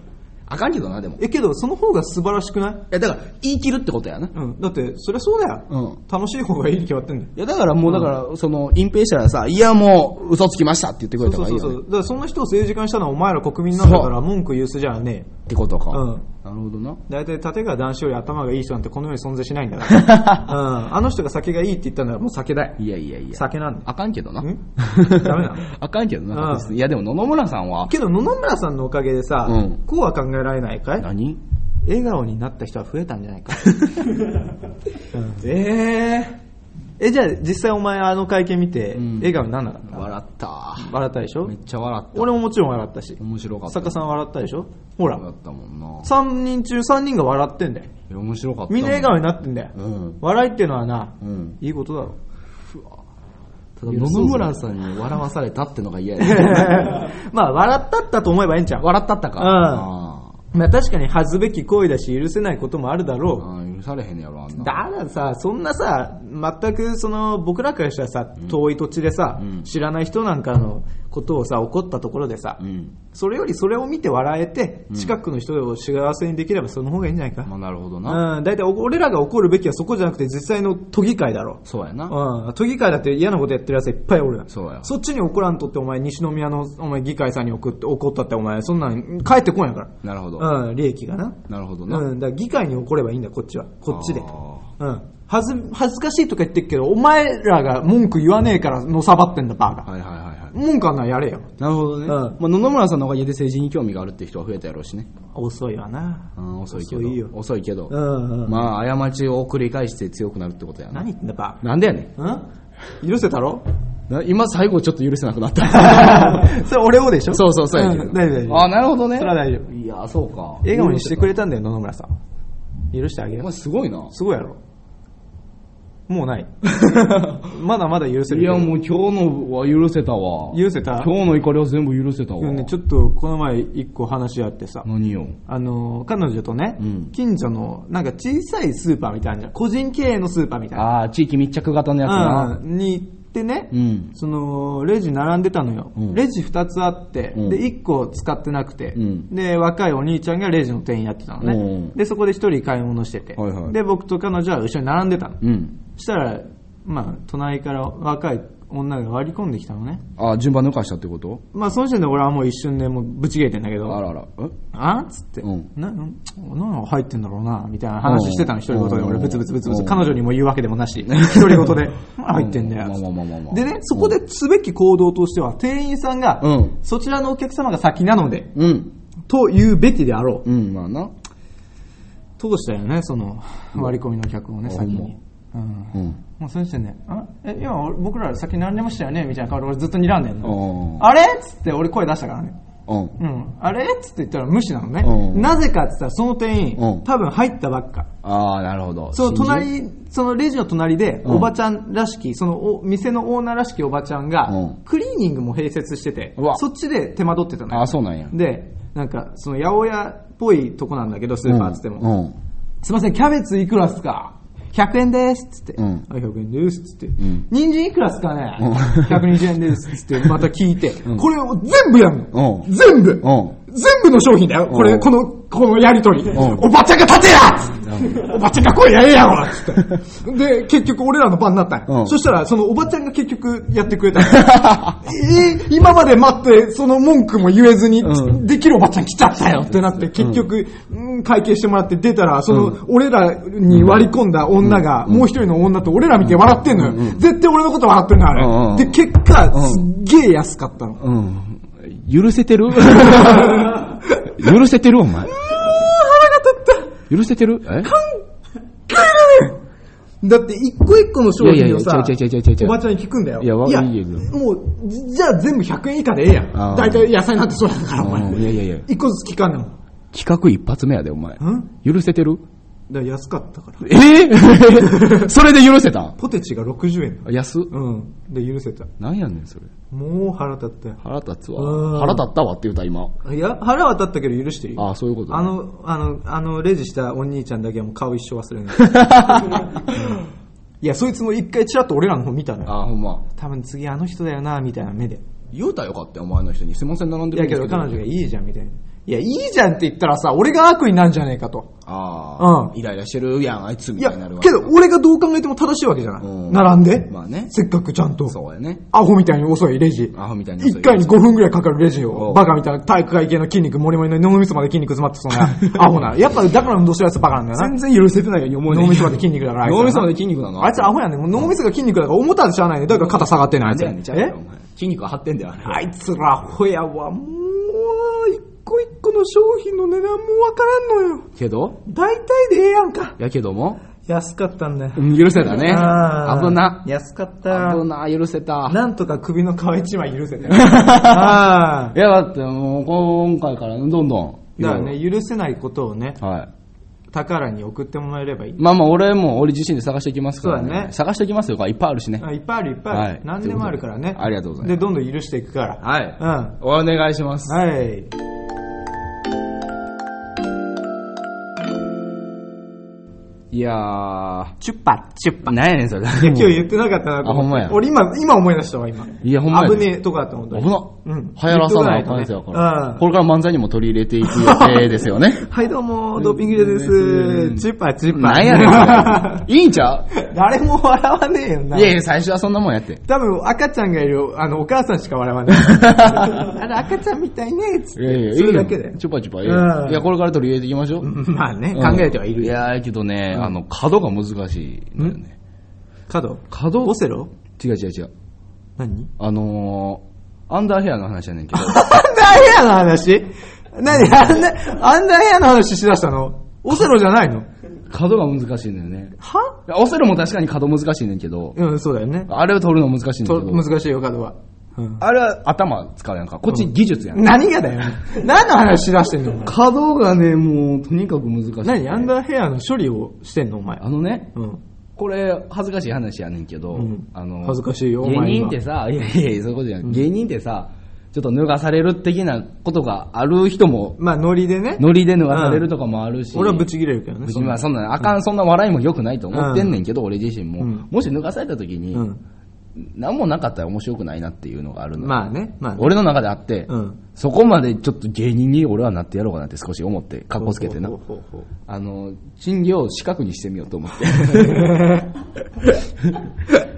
あかんけどな、でも。いえ、けど、その方が素晴らしくない？や、だから、言い切るってことやな。うん。だって、そりゃそうだよ。うん。楽しい方がいいに決まってんだよ。いや、だからもう、だから、その、隠蔽したらさ、いや、もう、嘘つきましたって言ってくれた方がいいよ、ね。そうそうそう。だから、そんな人を政治家にしたのはお前ら国民なんだから、文句言うすじゃねえよ。ってことか。うんなるほどな。大体、立川談志より頭がいい人なんてこの世に存在しないんだから。うん。あの人が酒がいいって言ったんだから、もう酒だよ。いやいやいや。酒なんだよ。あかんけどな。ん？ダメなの？あかんけどな、いや、でも野々村さんは、けど、野々村さんのおかげでさ、うんこうは考えられないかい？何？笑顔になった人は増えたんじゃないか。ええ、じゃあ実際お前あの会見見て、うん笑顔にならなかった？笑った。笑ったでしょ？めっちゃ笑った。俺ももちろん笑ったし。面白かった。作家さん笑ったでしょ？ほら、笑ったもんな。3人中3人が笑ってんだよ。いや面白かった。みんな笑顔になってんだよ。うん。笑いっていうのはな、うん。いいことだろ。ただ野々村さんに笑わされたってのが嫌や。まあ、笑ったったと思えばいいんちゃう笑ったったか。うんあまあ確かに恥ずべき行為だし許せないこともあるだろう。ーあー許されへんねやろ、あんな。だからさ、そんなさ、全くその、僕らからしたらさ、遠い土地でさ、うん知らない人なんかのことをさ、起こったところでさ、うん。それよりそれを見て笑えて、近くの人を幸せにできればその方がいいんじゃないか。まあなるほどな。うん、大体俺らが怒るべきはそこじゃなくて実際の都議会だろ。そうやな。うん、都議会だって嫌なことやってるやついっぱいおるやんそうや。そっちに怒らんとってお前西宮のお前議会さんに送って怒ったってお前そんなん帰ってこんやから。なるほど。うん、利益がな。なるほどな。うん、だから議会に怒ればいいんだ、こっちは。こっちで。あうん。恥ず、恥ずかしいとか言ってるけど、お前らが文句言わねえからのさばってんだ、バカ。ーはいはいはいはい。文句あんなんやれよ。なるほどね。うんまあ、野々村さんのおかげで政治に興味があるって人は増えたやろうしね。遅いわな。うん、遅いけど。遅いよ遅いけど。うんうん。まあ、過ちを繰り返して強くなるってことやな。何言ってんだバなんでやねカ。ん？許せたろ？ん。な今最後ちょっと許せなくなった。それ俺をでしょ？そうそうそうやけど。ん大丈夫大丈夫。あ、なるほどね。それは大丈夫。いや、そうか。笑顔にしてくれたんだよ、野々村さん。許してあげお前。すごいな。すごいやろ。もうない。まだまだ許せる。いや、もう今日のは許せたわ。許せた？今日の怒りは全部許せたわ。ね、ちょっとこの前一個話あってさ、何よ？あの、彼女とね、うん近所のなんか小さいスーパーみたいな個人経営のスーパーみたいな。ああ、地域密着型のやつな。うんに行ってね、うん。その、レジ並んでたのよ。うんレジ2つあって、うんで、1個使ってなくて、うんで、若いお兄ちゃんがレジの店員やってたのね。うんで、そこで1人買い物してて、はいはいで、僕と彼女は後ろに並んでたの。したら、まあ、隣から若い女が割り込んできたのね。ああ、順番抜かしたってこと？まあ、その時点で俺はもう一瞬でもうぶち切れてんだけど、あらら。え？あ？っつって、うんな、な、何が入ってんだろうな、みたいな話してたの、うん一人ごとで。俺、ブツブツブツブツ。うん彼女にも言うわけでもなし、一人ごとで、入ってんだよ。まあまあまあまあまあでね、そこですべき行動としては、店員さんが、うんそちらのお客様が先なので、うん。と言うべきであろう。うん、まあな。通したよね、その、割り込みの客をね、あ先に。うん。うん。もうその時点で、あえ、今俺僕ら先並んでましたよねみたいな顔で俺ずっと睨んでんの。ああれ？っつって俺声出したからね。あ。うん。うん。あれ？っつって言ったら無視なのね。うんなぜかって言ったらその店員、うん多分入ったばっか。ああ、なるほど。その信じ隣、そのレジの隣で、うんおばちゃんらしき、そのお店のオーナーらしきおばちゃんがうん、クリーニングも併設しててそっちで手間取ってたのよああ、そうなんや。で、なんか、その八百屋っぽいとこなんだけど、スーパーっつっても。うん。すいません、キャベツいくらっすか？?100 円ですっつって。うんあ100円ですっつって。ん人参いくらっすかね？うん ?120 円ですっつって、また聞いて。んこれを全部やんの。うん全部うん。全部の商品だよ。これ、うん。この、このやりとり。ん。おばちゃんが立てや！おばちゃんが声やれやろ！つって。で、結局俺らの番になったんそしたら、そのおばちゃんが結局やってくれたの えー今まで待って、その文句も言えずに、うん。できるおばちゃん来ちゃったよ！ってなって、結局、うん会計してもらって出たら、その、俺らに割り込んだ女が、もう一人の女と俺ら見て笑ってんのよ。絶対俺のこと笑ってんの、あれ。で、結果、すっげえ安かったの。うん。許せてる？許せてるお前。腹が立った。許せてる？え？だって一個一個の商品をさおばちゃんに聞くんだよ。いやわいいよもう、じゃあ全部100円以下でええやん。大体野菜なんてそうだから、お前。うんいやいやいや。一個ずつ聞かんねんもん。企画一発目やで、お前。ん？許せてる？だから安かったから。えー？それで許せた？ポテチが60円。安っうん。で、許せた。なんやねん、それ。もう腹立ったよ。腹立つうんわ。腹立ったわって言うた、今。いや、腹は立ったけど許してるよ。ああ、そういうことねあの、あの、あの、レジしたお兄ちゃんだけはもう顔一生忘れない。いや、そいつも一回チラッと俺らの方見たのよ。ああ、ほんま。多分次あの人だよな、みたいな目で。言うたらよかったよ、お前の人に。すいません、並んでるんですけど。ど彼女がいいじゃんみたいな。いや、いいじゃんって言ったらさ、俺が悪になるんじゃねえかと。ああ、うんイライラしてるやん、あいつみたいになるわ。けど俺がどう考えても正しいわけじゃない。うん並んで、まあねせっかくちゃんと。そうやね。アホみたいに遅いレジ。アホみたいに遅い1回に5分ぐらいかかるレジを、バカみたいな体育会系の筋肉、もりもりの脳みそまで筋肉詰まってそうな、アホな。やっぱだから運動してるやつバカなんだよな。全然許せてないように思うねん脳みそまで筋肉だから。あいつら脳みそまで筋肉なの？あいつアホやねん。脳みそが筋肉だから思ったらしゃあないね。だから肩下がってんねんあいつ。筋肉が張ってんだよ、あいつらアホやわ。もう、一個一個の商品の値段もわからんのよ。けど？大体でええやんか。やけども、安かったんだよ。うん許せたね。あー危な。安かった。危な、許せた。なんとか首の皮一枚許せてる。あいや、だってもう、今回からどんどん。あ。だからね、許せないことをね、はい。宝に送ってもらえればいい。まあまあ、俺も、俺自身で探していきますから、そうだね探していきますよ、いっぱいあるしね。あいっぱいあるいっぱいある。はい何でもあるからね。ありがとうございますで、どんどん許していくから。はい。うん。お願いします。はい。いやー、チュッパ、チュッパ。なんやねん、それ。今日言ってなかったなと思って。あほんまや俺今、今思い出したわ、今。いやほんまや危ねえとこだった、本当に。危な。うん。流行らさない感じやから。うんこれから漫才にも取り入れていく予定ですよね。はい、どうも、ドーピングでです。チュッパ、チュッパ。なんやねん。いいんちゃう？誰も笑わねえよな。いやいや、最初はそんなもんやって。多分赤ちゃんがいる、あの、お母さんしか笑わない。あれ、赤ちゃんみたいね、つって。いやいや、いいだけで。チュパチュパ、いや、これから取り入れていきましょう。まあね、うん考えてはいるよ。いやー、けどね、あの、角が難しいのよね。角？角？オセロ？違う違う違う。何？あのー、アンダーヘアの話やねんけど。アンダーヘアの話？何？アンダー、アンダーヘアの話しだしたの？オセロじゃないの？角が難しいんだよね。は？オセロも確かに角難しいねんけど、うん、そうだよね。あれを取るの難しいねんとけど、難しいよ、角は。うんあれは頭使うやんか。こっち技術やん。何がだよ。何の話しだしてんの？お前角がね、もう、とにかく難しい。何？アンダーヘアの処理をしてんの？お前。あのね、うん。これ、恥ずかしい話やねんけど、うんあの、恥ずかしいよお前芸人今ってさ、いやいやいや、そういうことじゃない。芸人ってさ、ちょっと脱がされる的なことがある人も、まあ、ノリでね。ノリで脱がされるとかもあるし、俺はブチ切れるけどね。まあそんな、あかん、そんな笑いも良くないと思ってんねんけど、俺自身も、うんもし脱がされた時に、うん。何もなかったら面白くないなっていうのがあるの。まあね。まあね。俺の中であって、うん。そこまでちょっと芸人に俺はなってやろうかなって少し思って、格好つけてなほ。うほうほうほうあの、賃料を四角にしてみようと思って。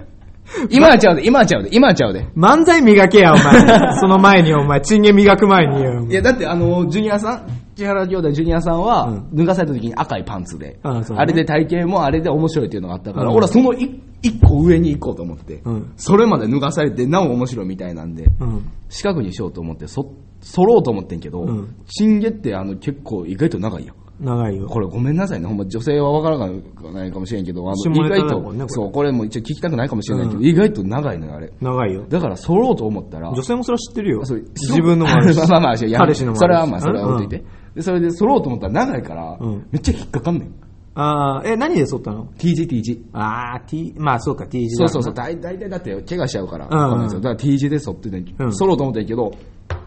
今はちゃうで、今はちゃうで、今はちゃうで。漫才磨けや、お前。その前に、お前、チンゲ磨く前によ。いや、だってあの、ジュニアさん、千原兄弟ジュニアさんは、うん。脱がされた時に赤いパンツで、あね。あれで体型もあれで面白いっていうのがあったから、うん。俺はそのい一個上に行こうと思って、うん。それまで脱がされてなお面白いみたいなんで、うん。四角にしようと思って、そ、揃ろうと思ってんけど、うん。チンゲってあの結構意外と長いよ。長いよ。これごめんなさいね。ほんま女性はわからないかもしれんけど、あ下の意外と、れそう、これも一応聞きたくないかもしれないけど、うん意外と長いのよ、あれ。長いよ。だから揃ろうと思ったら、女性もそれは知ってるよ。自分のも あ彼氏のそれはまあ、それは置いといて。うで、それで揃ろうと思ったら長いから、うんめっちゃ引っかかんねん。あー、え、何で剃ったの？T 字 T 字。あー、T、まあそうか、T 字だそうそうそう、大大体だって怪我しちゃうから、だから T 字で沿ってね、うん揃ろうと思ったけど、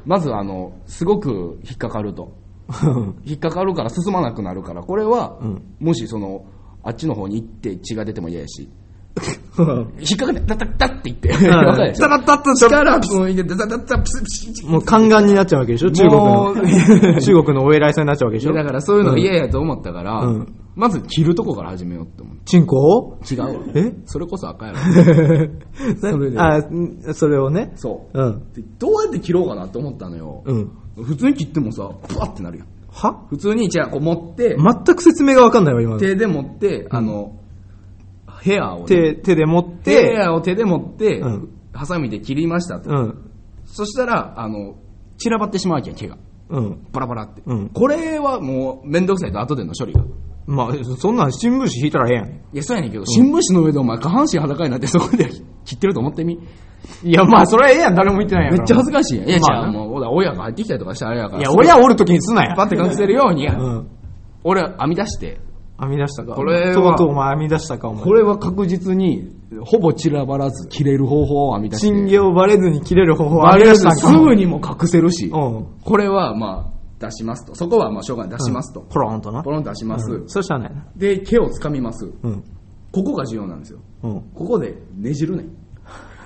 まずあの、すごく引っかかると。引っかかるから進まなくなるから、これは、うんもしその、あっちの方に行って血が出ても嫌やし、引っかかって、ダッダって言って、ダラッダッと力を入れて、ダッダッダもう宦官になっちゃうわけでしょ中国の。中国のお偉いさんになっちゃうわけでしょだからそういうのが嫌やと思ったから、うんまず切るとこから始めようって思って。チンコ違うわ。えそれこそ赤やろ。それであんそれをね。そう。うん。でどうやって切ろうかなって思ったのよ。うん。普通に切ってもさ、プワってなるやん。は？普通に、じゃあこう持って、全く説明がわかんないわ、今の。手で持って、あの、ヘアをね、手、手で持っヘて、アを手で持って、うんハサミで切りましたと。うん。そしたら、あの、散らばってしまうわけやん、毛が。うん。バラバラって。うんこれはもう、めんどくさいと後での処理が。まあ、そんなん新聞紙引いたらええやん。いや、そうやねんけど、新聞紙の上でお前下半身裸になってそこで切ってると思ってみ？いや、まあ、それはええやん。誰も言ってないやん。めっちゃ恥ずかしいやん。いや、じまあゃあもう、親が入ってきたりとかしたらあれやから。いや、親おるときにすなや。パッて隠せるように、うん。俺編み出して、編み出したか。これはとうとうお前編み出したか、お前。これは確実に、ほぼ散らばらず切れる方法を編み出して。チンゲをバレずに切れる方法を編み出したんかすぐにも隠せるし、うん。これはまあ、出しますと。そこはまあ、しょうがない。出しますと。ポロンとな。ポロンと出します。うんそしたらね。で、毛を掴みます。うん。ここが重要なんですよ。うん。ここでねじるねん。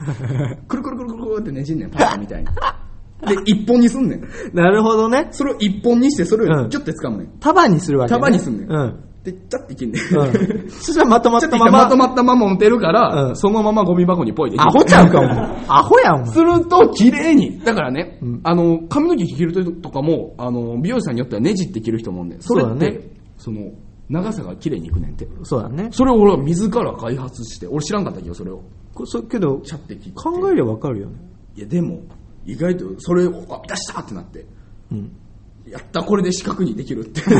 くるくるくるくるってねじんねん、パッみたいに。で、一本にすんねん。なるほどね。それを一本にして、それうんをギュッて掴むねん。束にするわけね。束にすんねんうん。で、チャッていけんねん。うん。そしたらまとまったとまま。まとまったまま持てるから、うんそのままゴミ箱にポイで。アホちゃうか、お前。アホやん、お前。すると、綺麗に。だからね、うんあの、髪の毛切る人とかも、あの、美容師さんによってはねじって切る人もおんねん。それって、その、長さが綺麗にいくねんて。そうだね。それを俺は自ら開発して、俺知らんかったけど、それを。こそけど、チャッて切って。考えればわかるよね。いや、でも、意外と、それを、あ、出したってなって。うん。やった、これで四角にできるって。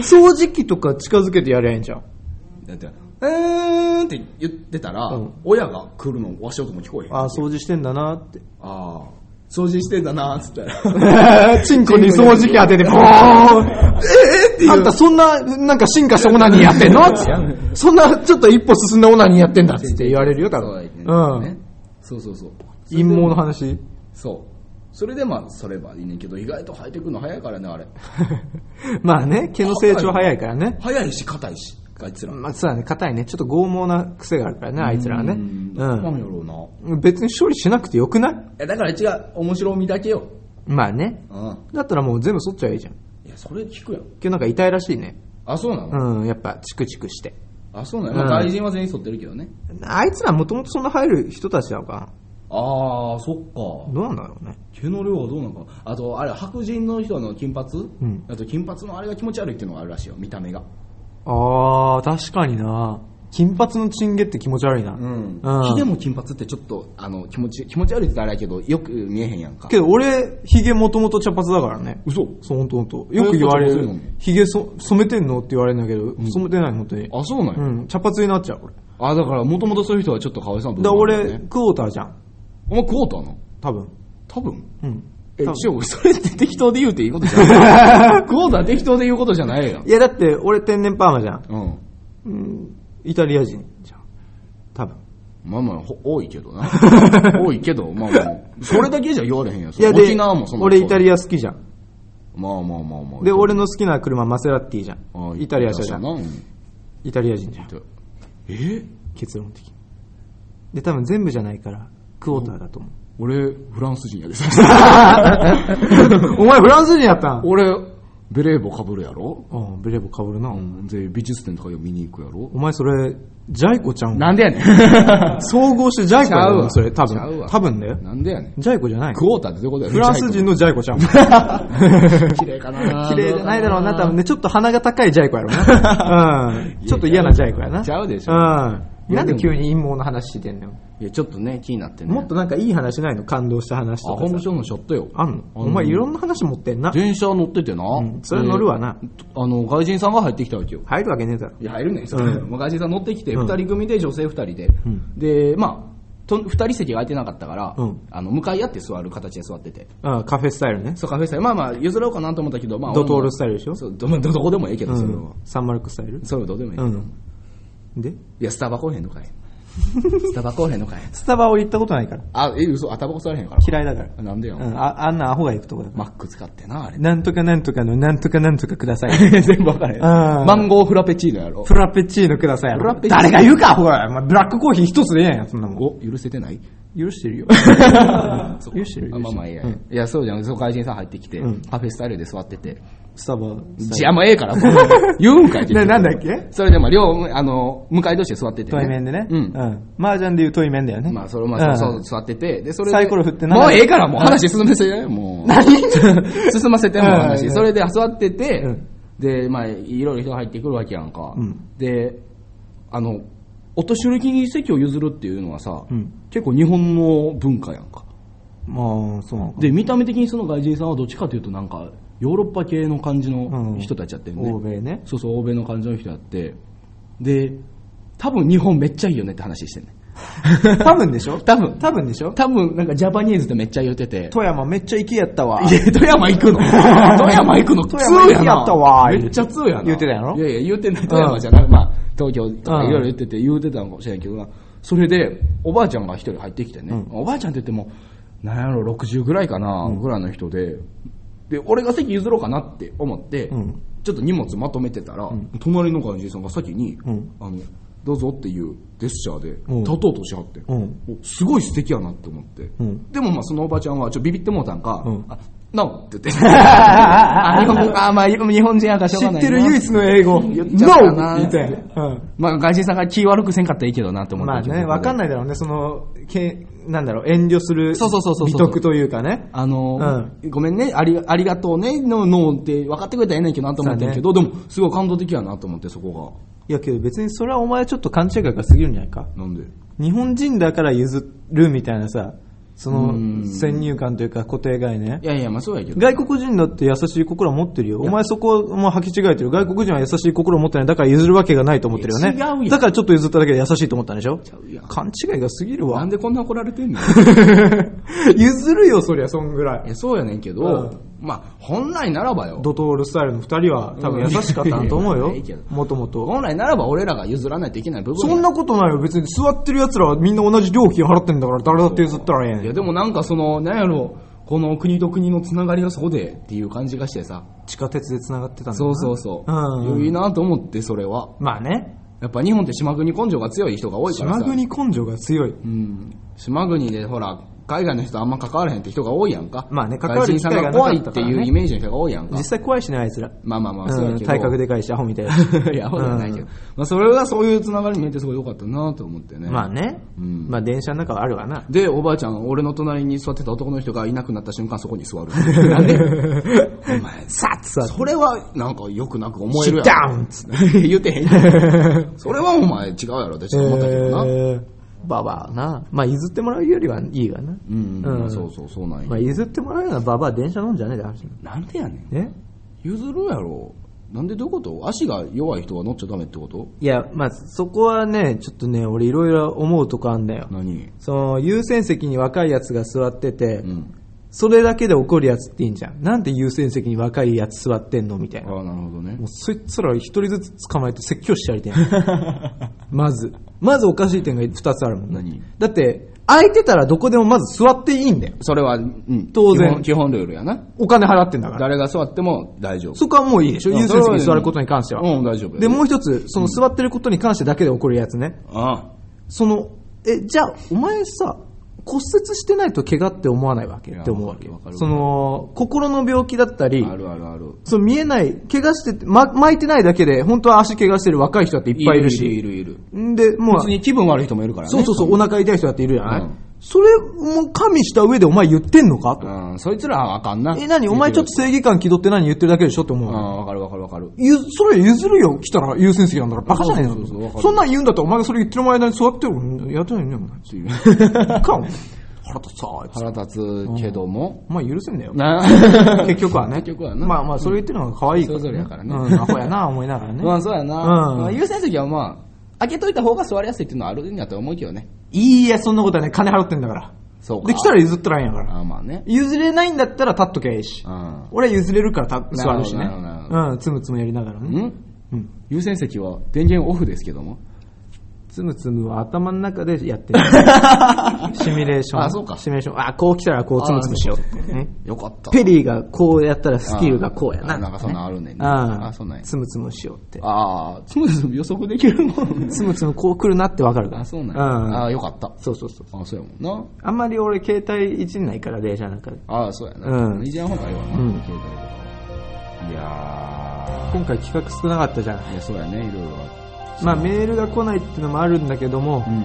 掃除機とか近づけてやりゃいいんじゃん。だって、うーんって言ってたら、うん親が来るの、わし音も聞こえへん。ああ、掃除してんだなって。ああ、掃除してんだなーっつったら。チンコに掃除機当てて、ボーンえーっていうあんたそんな、なんか進化したオナニーやってんの？つってそんな、ちょっと一歩進んだオナニーやってんだっつって言われるよ、多分。うん。そうそうそう。陰謀の話？そう。それでまあ、そればいいねんけど、意外と生えてくるの早いからね、あれ。まあね、毛の成長早いからね。早いし、硬いし、あいつら。まあそうだね、硬いね。ちょっと剛毛な癖があるからね、あいつらはね。うん。なんやろうな。うん。別に処理しなくてよくない？え、だから違う、面白みだけよ。まあね。うん。だったらもう全部剃っちゃえばいいじゃん。いや、それ聞くよ。今日なんか痛いらしいね。あ、そうなの、うん、やっぱチクチクして。あ、そうなの、まうんあ、外人は全員剃ってるけどね。あいつらもともとそんな入る人たちなのか？ああ、そっか。などうなんだろうね？毛の量はどうなのか？あと、あれ、白人の人の金髪、うんあと金髪のあれが気持ち悪いっていうのがあるらしいよ、見た目が。あー、確かにな。金髪のチンゲって気持ち悪いな。うんうん。ヒゲも金髪ってちょっと、あの、気持ち、気持ち悪いって言ったらあれやけど、よく見えへんやんか。けど俺、ヒゲもともと茶髪だからね。嘘そう、ほんとほんと。よく言われる。ヒゲそ染めてんのって言われるんだけど、染めてない、本当に。あ、そうなんや。うん、茶髪になっちゃう、俺。あ、だから、もともとそういう人はちょっとかわいそうな部だ分から俺、あるよねクォーターじゃん。お前クォーターなの？多分。多分？うん。え、多分ちょ、それって適当で言うていいことじゃないクォーター適当で言うことじゃないやんい。や、だって、俺天然パーマじゃん。うん。うん。イタリア人じゃん。多分。まあまあ、ほ多いけどな。多いけど、まあまあ、それだけじゃ言われへんやん。いや、で沖縄もそんな俺イタリア好きじゃん。まあまあまあまあ。で、俺の好きな車マセラティじゃあん。イタリア車じゃんイタリア人じゃん。え？結論的に。で、多分全部じゃないから、クォーターだと思う。俺、フランス人やで。お前フランス人やったん？俺、ベレー帽かぶるやろ？うん、ベレー帽かぶるな。うん。で、美術展とか見に行くやろ？お前それ、ジャイコちゃん？なんでやねん。総合してジャイコやちゃうわろそれ、多ちゃうわ分。多分だよ。なんでやねん。ジャイコじゃないクォーターってどういうことやねんフランス人のジャイコちゃん。綺麗かな綺麗じゃないだろうな、多分ね。ちょっと鼻が高いジャイコやろな。うん。ちょっと嫌なジャイコやな。ちゃうでしょうん。なんで急に陰謀の話してんのよ。いや、ちょっとね、気になってね。もっとなんかいい話ないの感動した話あ、とかさ。本部長のショットよ。あんの？お前いろんな話持ってんな。電車乗っててな。んそれ乗るわなであの、外人さんが入ってきたわけよ。入るわけねえだろ。いや、入るねん、それ。うん外人さん乗ってきて、うん二人組で女性二人で。んで、まあ、と二人席が空いてなかったから、うんあの、向かい合って座る形で座ってて。うん、カフェスタイルね。そう、カフェスタイル。まあまあ、譲ろうかなと思ったけど、まあ、ドトールスタイルでしょ？そう、ど、まあどどこでもええけど、それは。うん。サンマルクスタイル？それはどうでもええけど。うん。で？いや、スタバ来おへんのかい。スタバ来おへんのかい。スタバ俺行ったことないから。あ、え、嘘、あ、タバコ吸われへんから。嫌いだから。なんでよ。うん、ああんなアホが行くとこだから。マック使ってな、あれ。なんとかなんとかのなんとかなんとかください。全部わからへん。うんマンゴーフラペチーノやろ。フラペチーノくださいやろ。フラペチーノ誰が言うか、ほら。まあ、ブラックコーヒー一つでええやん、そんなもん。お、許せてない？許してるよ。許してるよ。あまあまあいいや。うんいや、そうじゃん。そう、外人さん入ってきて、うんカフェスタイルで座ってて。スタバ。じゃあもうええから、言うんかい、ななんだっけ？それでまあ、両、あの、向かい同士で座ってて、対面でね。うん。うん。麻雀で言う対面だよね。まあ、それ、まあ、そう、うんそう座ってて、で、それで。サイコロ振ってもうええから、もう話進めせて、もう。何 進ませてもううん話。それで座ってて、うんで、まあ、いろいろ人が入ってくるわけやんか。うんで、あの、お年寄りに席を譲るっていうのはさ、うん結構日本の文化やんか。まあ、そう。で、見た目的にその外人さんはどっちかというとなんか、ヨーロッパ系の感じうんの人たちやってるね。欧米ね。そうそう、欧米の感じの人やって。で、多分日本めっちゃいいよねって話してんね。多分でしょ？多分。多分でしょ？多分なんかジャパニーズってめっちゃ言ってて。富山めっちゃ行きやったわ。いや、富山行くの 富山行くの富山行きやったわめっちゃ通やな。言うてたやろ？いやいや、言うてない。富山じゃなく、まあ、東京とかうんいろいろ言ってて、言うてたのかもしれないけどな。それで、おばあちゃんが一人入ってきてね。うんおばあちゃんって言っても、なんやろ、60ぐらいかな、ぐらいの人で、で、俺が席譲ろうかなって思って、うんちょっと荷物まとめてたら、隣の外人さんが先に、うんあの、どうぞっていうジェスチャーで、うん立とうとしはって、すごい素敵やなって思って、うんでもまあそのおばちゃんはちょっとビビってもうたんか、うんあ、ノーって言って。あ、日本まあ日本人やからしょう知がないな。ってる唯一の英語。言っちゃったな NO! 言って。うん。まあ外人さんが気悪くせんかったらいいけどなって思って。まあね、わかんない。ないだろうね、その、けなんだろう、遠慮するそうそうそうそう美徳というかね。あの、ごめんね、ありありがとうね、の、のって分かってくれたらええねんけどなと思ってんけど、でも、すごい感動的やなと思って、そこいやけど別にそれはお前ちょっと勘違いが過ぎるんじゃないか。が。なんで？日本人だから譲るみたいなさ、そのうん先入観というか固定概念い。やいや、まあそうやけど。外国人だって優しい心は持ってるよ。お前そこもう履き違えてる。外国人は優しい心を持ってない。だから譲るわけがないと思ってるよね。違うだからちょっと譲っただけで優しいと思ったんでしょ？うやん勘違いが過ぎるわなん。でこんな怒られてんのい 譲るよ、そりゃ、そんぐらい。や、そうやねんけど、うんまあ、本来ならばよ。ドトールスタイルの二人は多分優しかったんと思うよ。もともと。本来ならば俺らが譲らないといけない部分やそんなことないよ。別に座ってる奴らはみんな同じ料金払ってんだから誰だって譲ったらええいや。でもなんかその、なんやろ、この国と国のつながりがそこでっていう感じがしてさ。地下鉄で繋がってたんだなそうそうそう。うんうんいいなと思って、それは。まあね。やっぱ日本って島国根性が強い人が多いからさ。島国根性が強い。うん。島国でほら、海外の人あんま関わらへんって人が多いやんか。まあね関わる人さんが怖いっていうイメージの人が多いやんか実。際怖いしね、あいつら。まあまあまあ、そうや。体格でかいし、アホみたいだし。いや、アホじゃないけど。まあ、それがそういうつながりに見えてすごい良かったなと思ってね。まあね。うんまあ電車の中はあるわな。で、おばあちゃん、俺の隣に座ってた男の人がいなくなった瞬間、そこに座る。なんで？お前、さっさそれは、なんか、よくなく思えるや Sit down! つん。言ってへん。それはお前違うやろ、私は思ったけどな。えーババアな。まあ譲ってもらうよりはいいわな。うん、うんまあそうそう、そうなんや。まあ譲ってもらうようなババア電車飲んじゃねえで話なんでやねん。ね譲るやろ。なんでどういうこと？足が弱い人が乗っちゃダメってこと？いや、まあそこはね、ちょっとね、俺いろいろ思うとこあんだよ。何？その優先席に若いやつが座ってて、うん。それだけで怒るやつっていいんじゃん。なんで優先席に若いやつ座ってんのみたいな。ああ、なるほどねもう。そいつら一人ずつ捕まえて説教してやりたいなまず。まずおかしい点が二つあるもんね。何？だって、空いてたらどこでもまず座っていいんだよ。それは、うん。当然基本基本ルールやな。お金払ってんだから。誰が座っても大丈夫。そこはもういいでしょうん優先席に座ることに関しては。うん、大丈夫。で、もう一つ、その座ってることに関してだけで怒るやつね。あその、え、じゃあ、お前さ、骨折してないと怪我って思わないわけって思うわけその、心の病気だったり、あるあるある。その見えない、怪我してて、ま、巻いてないだけで、本当は足怪我してる若い人だっていっぱいいるし。いるいるいる。んで、もう別、に気分悪い人もいるからね。そうそうそう、お腹痛い人だっているじゃない、うんそれも加味した上でお前言ってんのか？と。うん、そいつらはあかんな。え、何？お前ちょっと正義感気取って何言ってるだけでしょって思ううん、の。わかるわかるわかる。ゆそれ譲るよ、来たら優先席なんだから、バカじゃないの？そうそうそうそんなん言うんだったらお前がそれ言ってる間に座ってるやってない ね、お前。っていうか、腹立つ腹立つけども。お前許せんだよ。な 結局はね。結局はなまあまあ、それ言ってるのが可愛いから、ね。それぞれやからねうん、アホやな、思いながらね。まあそうやな。うんまあ優先席はまあ、開けといた方が座りやすいっていうのはあるんやと思うけどね。いいや、そんなことはね、金払ってんだから。そうか。で、来たら譲ったらいいんやから。あまあね。譲れないんだったら立っときゃいいし。うん。俺は譲れるから立座るしねなるほどなるほ。うん、つむつむやりながらね。ん？うん。優先席は電源オフですけども。つむつむは頭の中でやってる。シミュレーション。あそうかシミュレーション。あ、こう来たらこうつむつむしようってね。よかった。ペリーがこうやったらスキルがこうやな。あなんかそんなんあるねんね。ああ、そんな。つむつむしようって。ああ、つむつむ予測できるもん。つむつむこう来るなってわかるから。あ、そうなん。ああ、よかった。そうそうそう。あそうやもんな。あんまり俺携帯いじんないから、電車なんかで。ああ、そうやな。うんいじらん方がいいわな。うん携帯とかいや今回企画少なかったじゃん。ー、いや、そうやね、いろいろ。まあメールが来ないっていうのもあるんだけども、うん。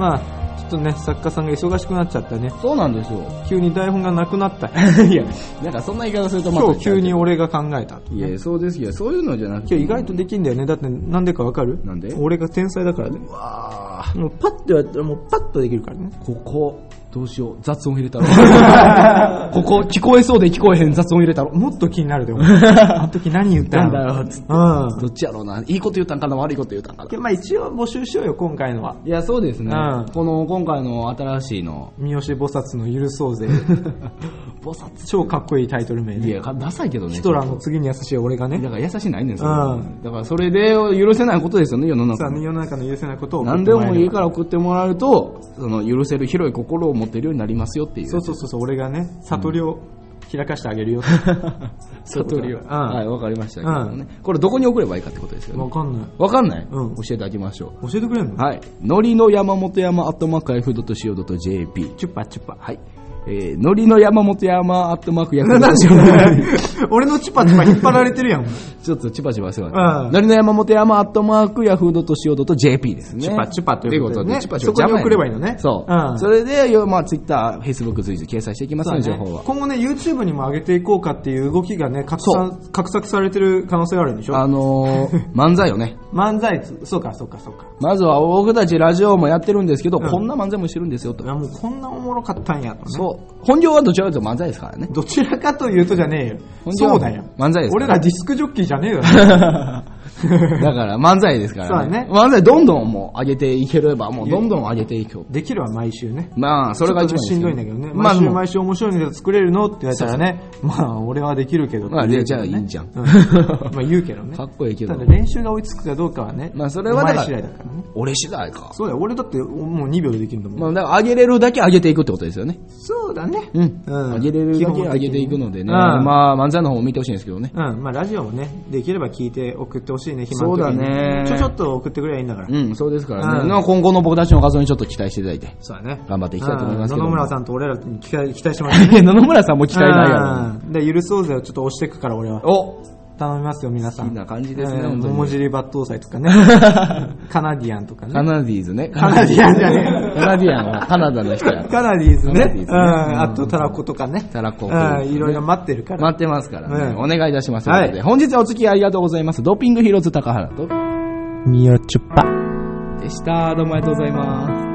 まあ、ちょっとね、作家さんが忙しくなっちゃったね。そうなんですよ。急に台本がなくなった。いや、なんかそんな言い方するとまた今日急に俺が考えたと。いや、そうですけど、そういうのじゃなくて。今日意外とできんだよね。だってなんでかわかる？なんで？俺が天才だからね。うわもうパッとやったらもうパッとできるからね。ここ、どうしよう。雑音入れたろ。ここ、聞こえそうで聞こえへん雑音入れたろ。もっと気になるで、俺 あの時何言ったなんのだよ、つって。うん。どっちやろうな。いいこと言ったんかな、悪いこと言ったんかな。まあ一応募集しようよ、今回のは。いや、そうですね。うんこの、今回の新しいの、三好菩薩の許そうぜ。菩薩。超かっこいいタイトル名ね。いや、ダサいけどね。ヒトラーの次に優しい俺がね。だから優しいないねん、それうんだからそれで許せないことですよね、世の中さあ、世の中の許せないことを送っ何でてもらえればもいいから送ってもらうと、その許せる広い心を持ってるようになりますよっていう。そうそうそうそう、俺がね、悟りを開かしてあげるよ。悟りを。うんはい、わかりましたけどね。これどこに送ればいいかってことですよね。わかんない。わかんない？うん教えてあげましょ教えてくれんの？う。はい。のりの山本山アットマーク F.CO.JP。チュッパチュッパ。はい。えー、のりの山本山アットマークヤフー 俺のチパチパ引っ張られてるやん。ちょっとチュパチュパするうんわ。のりの山本山アットマークヤフー .CO.JP ですね。チュパチュパということでねチュパチュパそこに送ればいいのねそう。うんそれで、よまあ、ツイッター、フェイスブック随時掲載していきますね、情報は。今後ね、YouTube にも上げていこうかっていう動きがね、拡散、拡散されてる可能性があるんでしょ？あのー、漫才をね。漫才つ、そうか、そうか、そうか。まずは僕たちラジオもやってるんですけど、うんこんな漫才もしてるんですよとい。や、もうこんなおもろかったんやとね。そう。本業はどちらかというと漫才ですからね。どちらかというとじゃねえよ。そうだよ。漫才です俺らディスクジョッキーじゃねえよ。だから漫才ですからね。そうだ漫才どんどんもう上げていければ、もうどんどん上げていこう。できるわ、毎週ね。まあ、それが一番しんどいんだけどね。まあ、毎週毎週面白いネタ作れるのって言われたらね、まあ俺はできるけどまあ。じゃあいいんじゃんう まあ言うけどね。かっこいいけどただ練習が追いつくかどうかはね。まあそれはだから。俺次第か。そうだよ、俺だってもう2秒でできるんだもん。まあ、だから上げれるだけ上げていくってことですよね。そうだね。うん。うん上げれるだけ上げていくのでね。うんまあ、漫才の方も見てほしいんですけどね。うん、まあラジオもね、できれば聞いて送ってってほしいね、暇の時に。そうだねちょちょっと送ってくればいいんだから。うん、そうですからね。うんまあ今後の僕たちの画像にちょっと期待していただいて、そうだね。頑張っていきたいと思いますけど野々村さんと俺らに期待期待してますいや、野々村さんも期待ないやろ。うんで、許そうぜをちょっと押していくから、俺は。お頼みますよ、皆さん。好きな感じですねえー桃尻抜刀祭とかね。カナディアンとかね。カナディーズね。カナディアンじゃねえ カナディアンはカナダの人や。カナディーズね。カナディーズねうん。あと、タラコとかね。タラコうん。いろいろ待ってるから。待ってますからね。うんお願いいたします。はい本日はお付き合いありがとうございます。ドッピングヒーローズ高原と、みよちゅぱ。でした。どうもありがとうございます。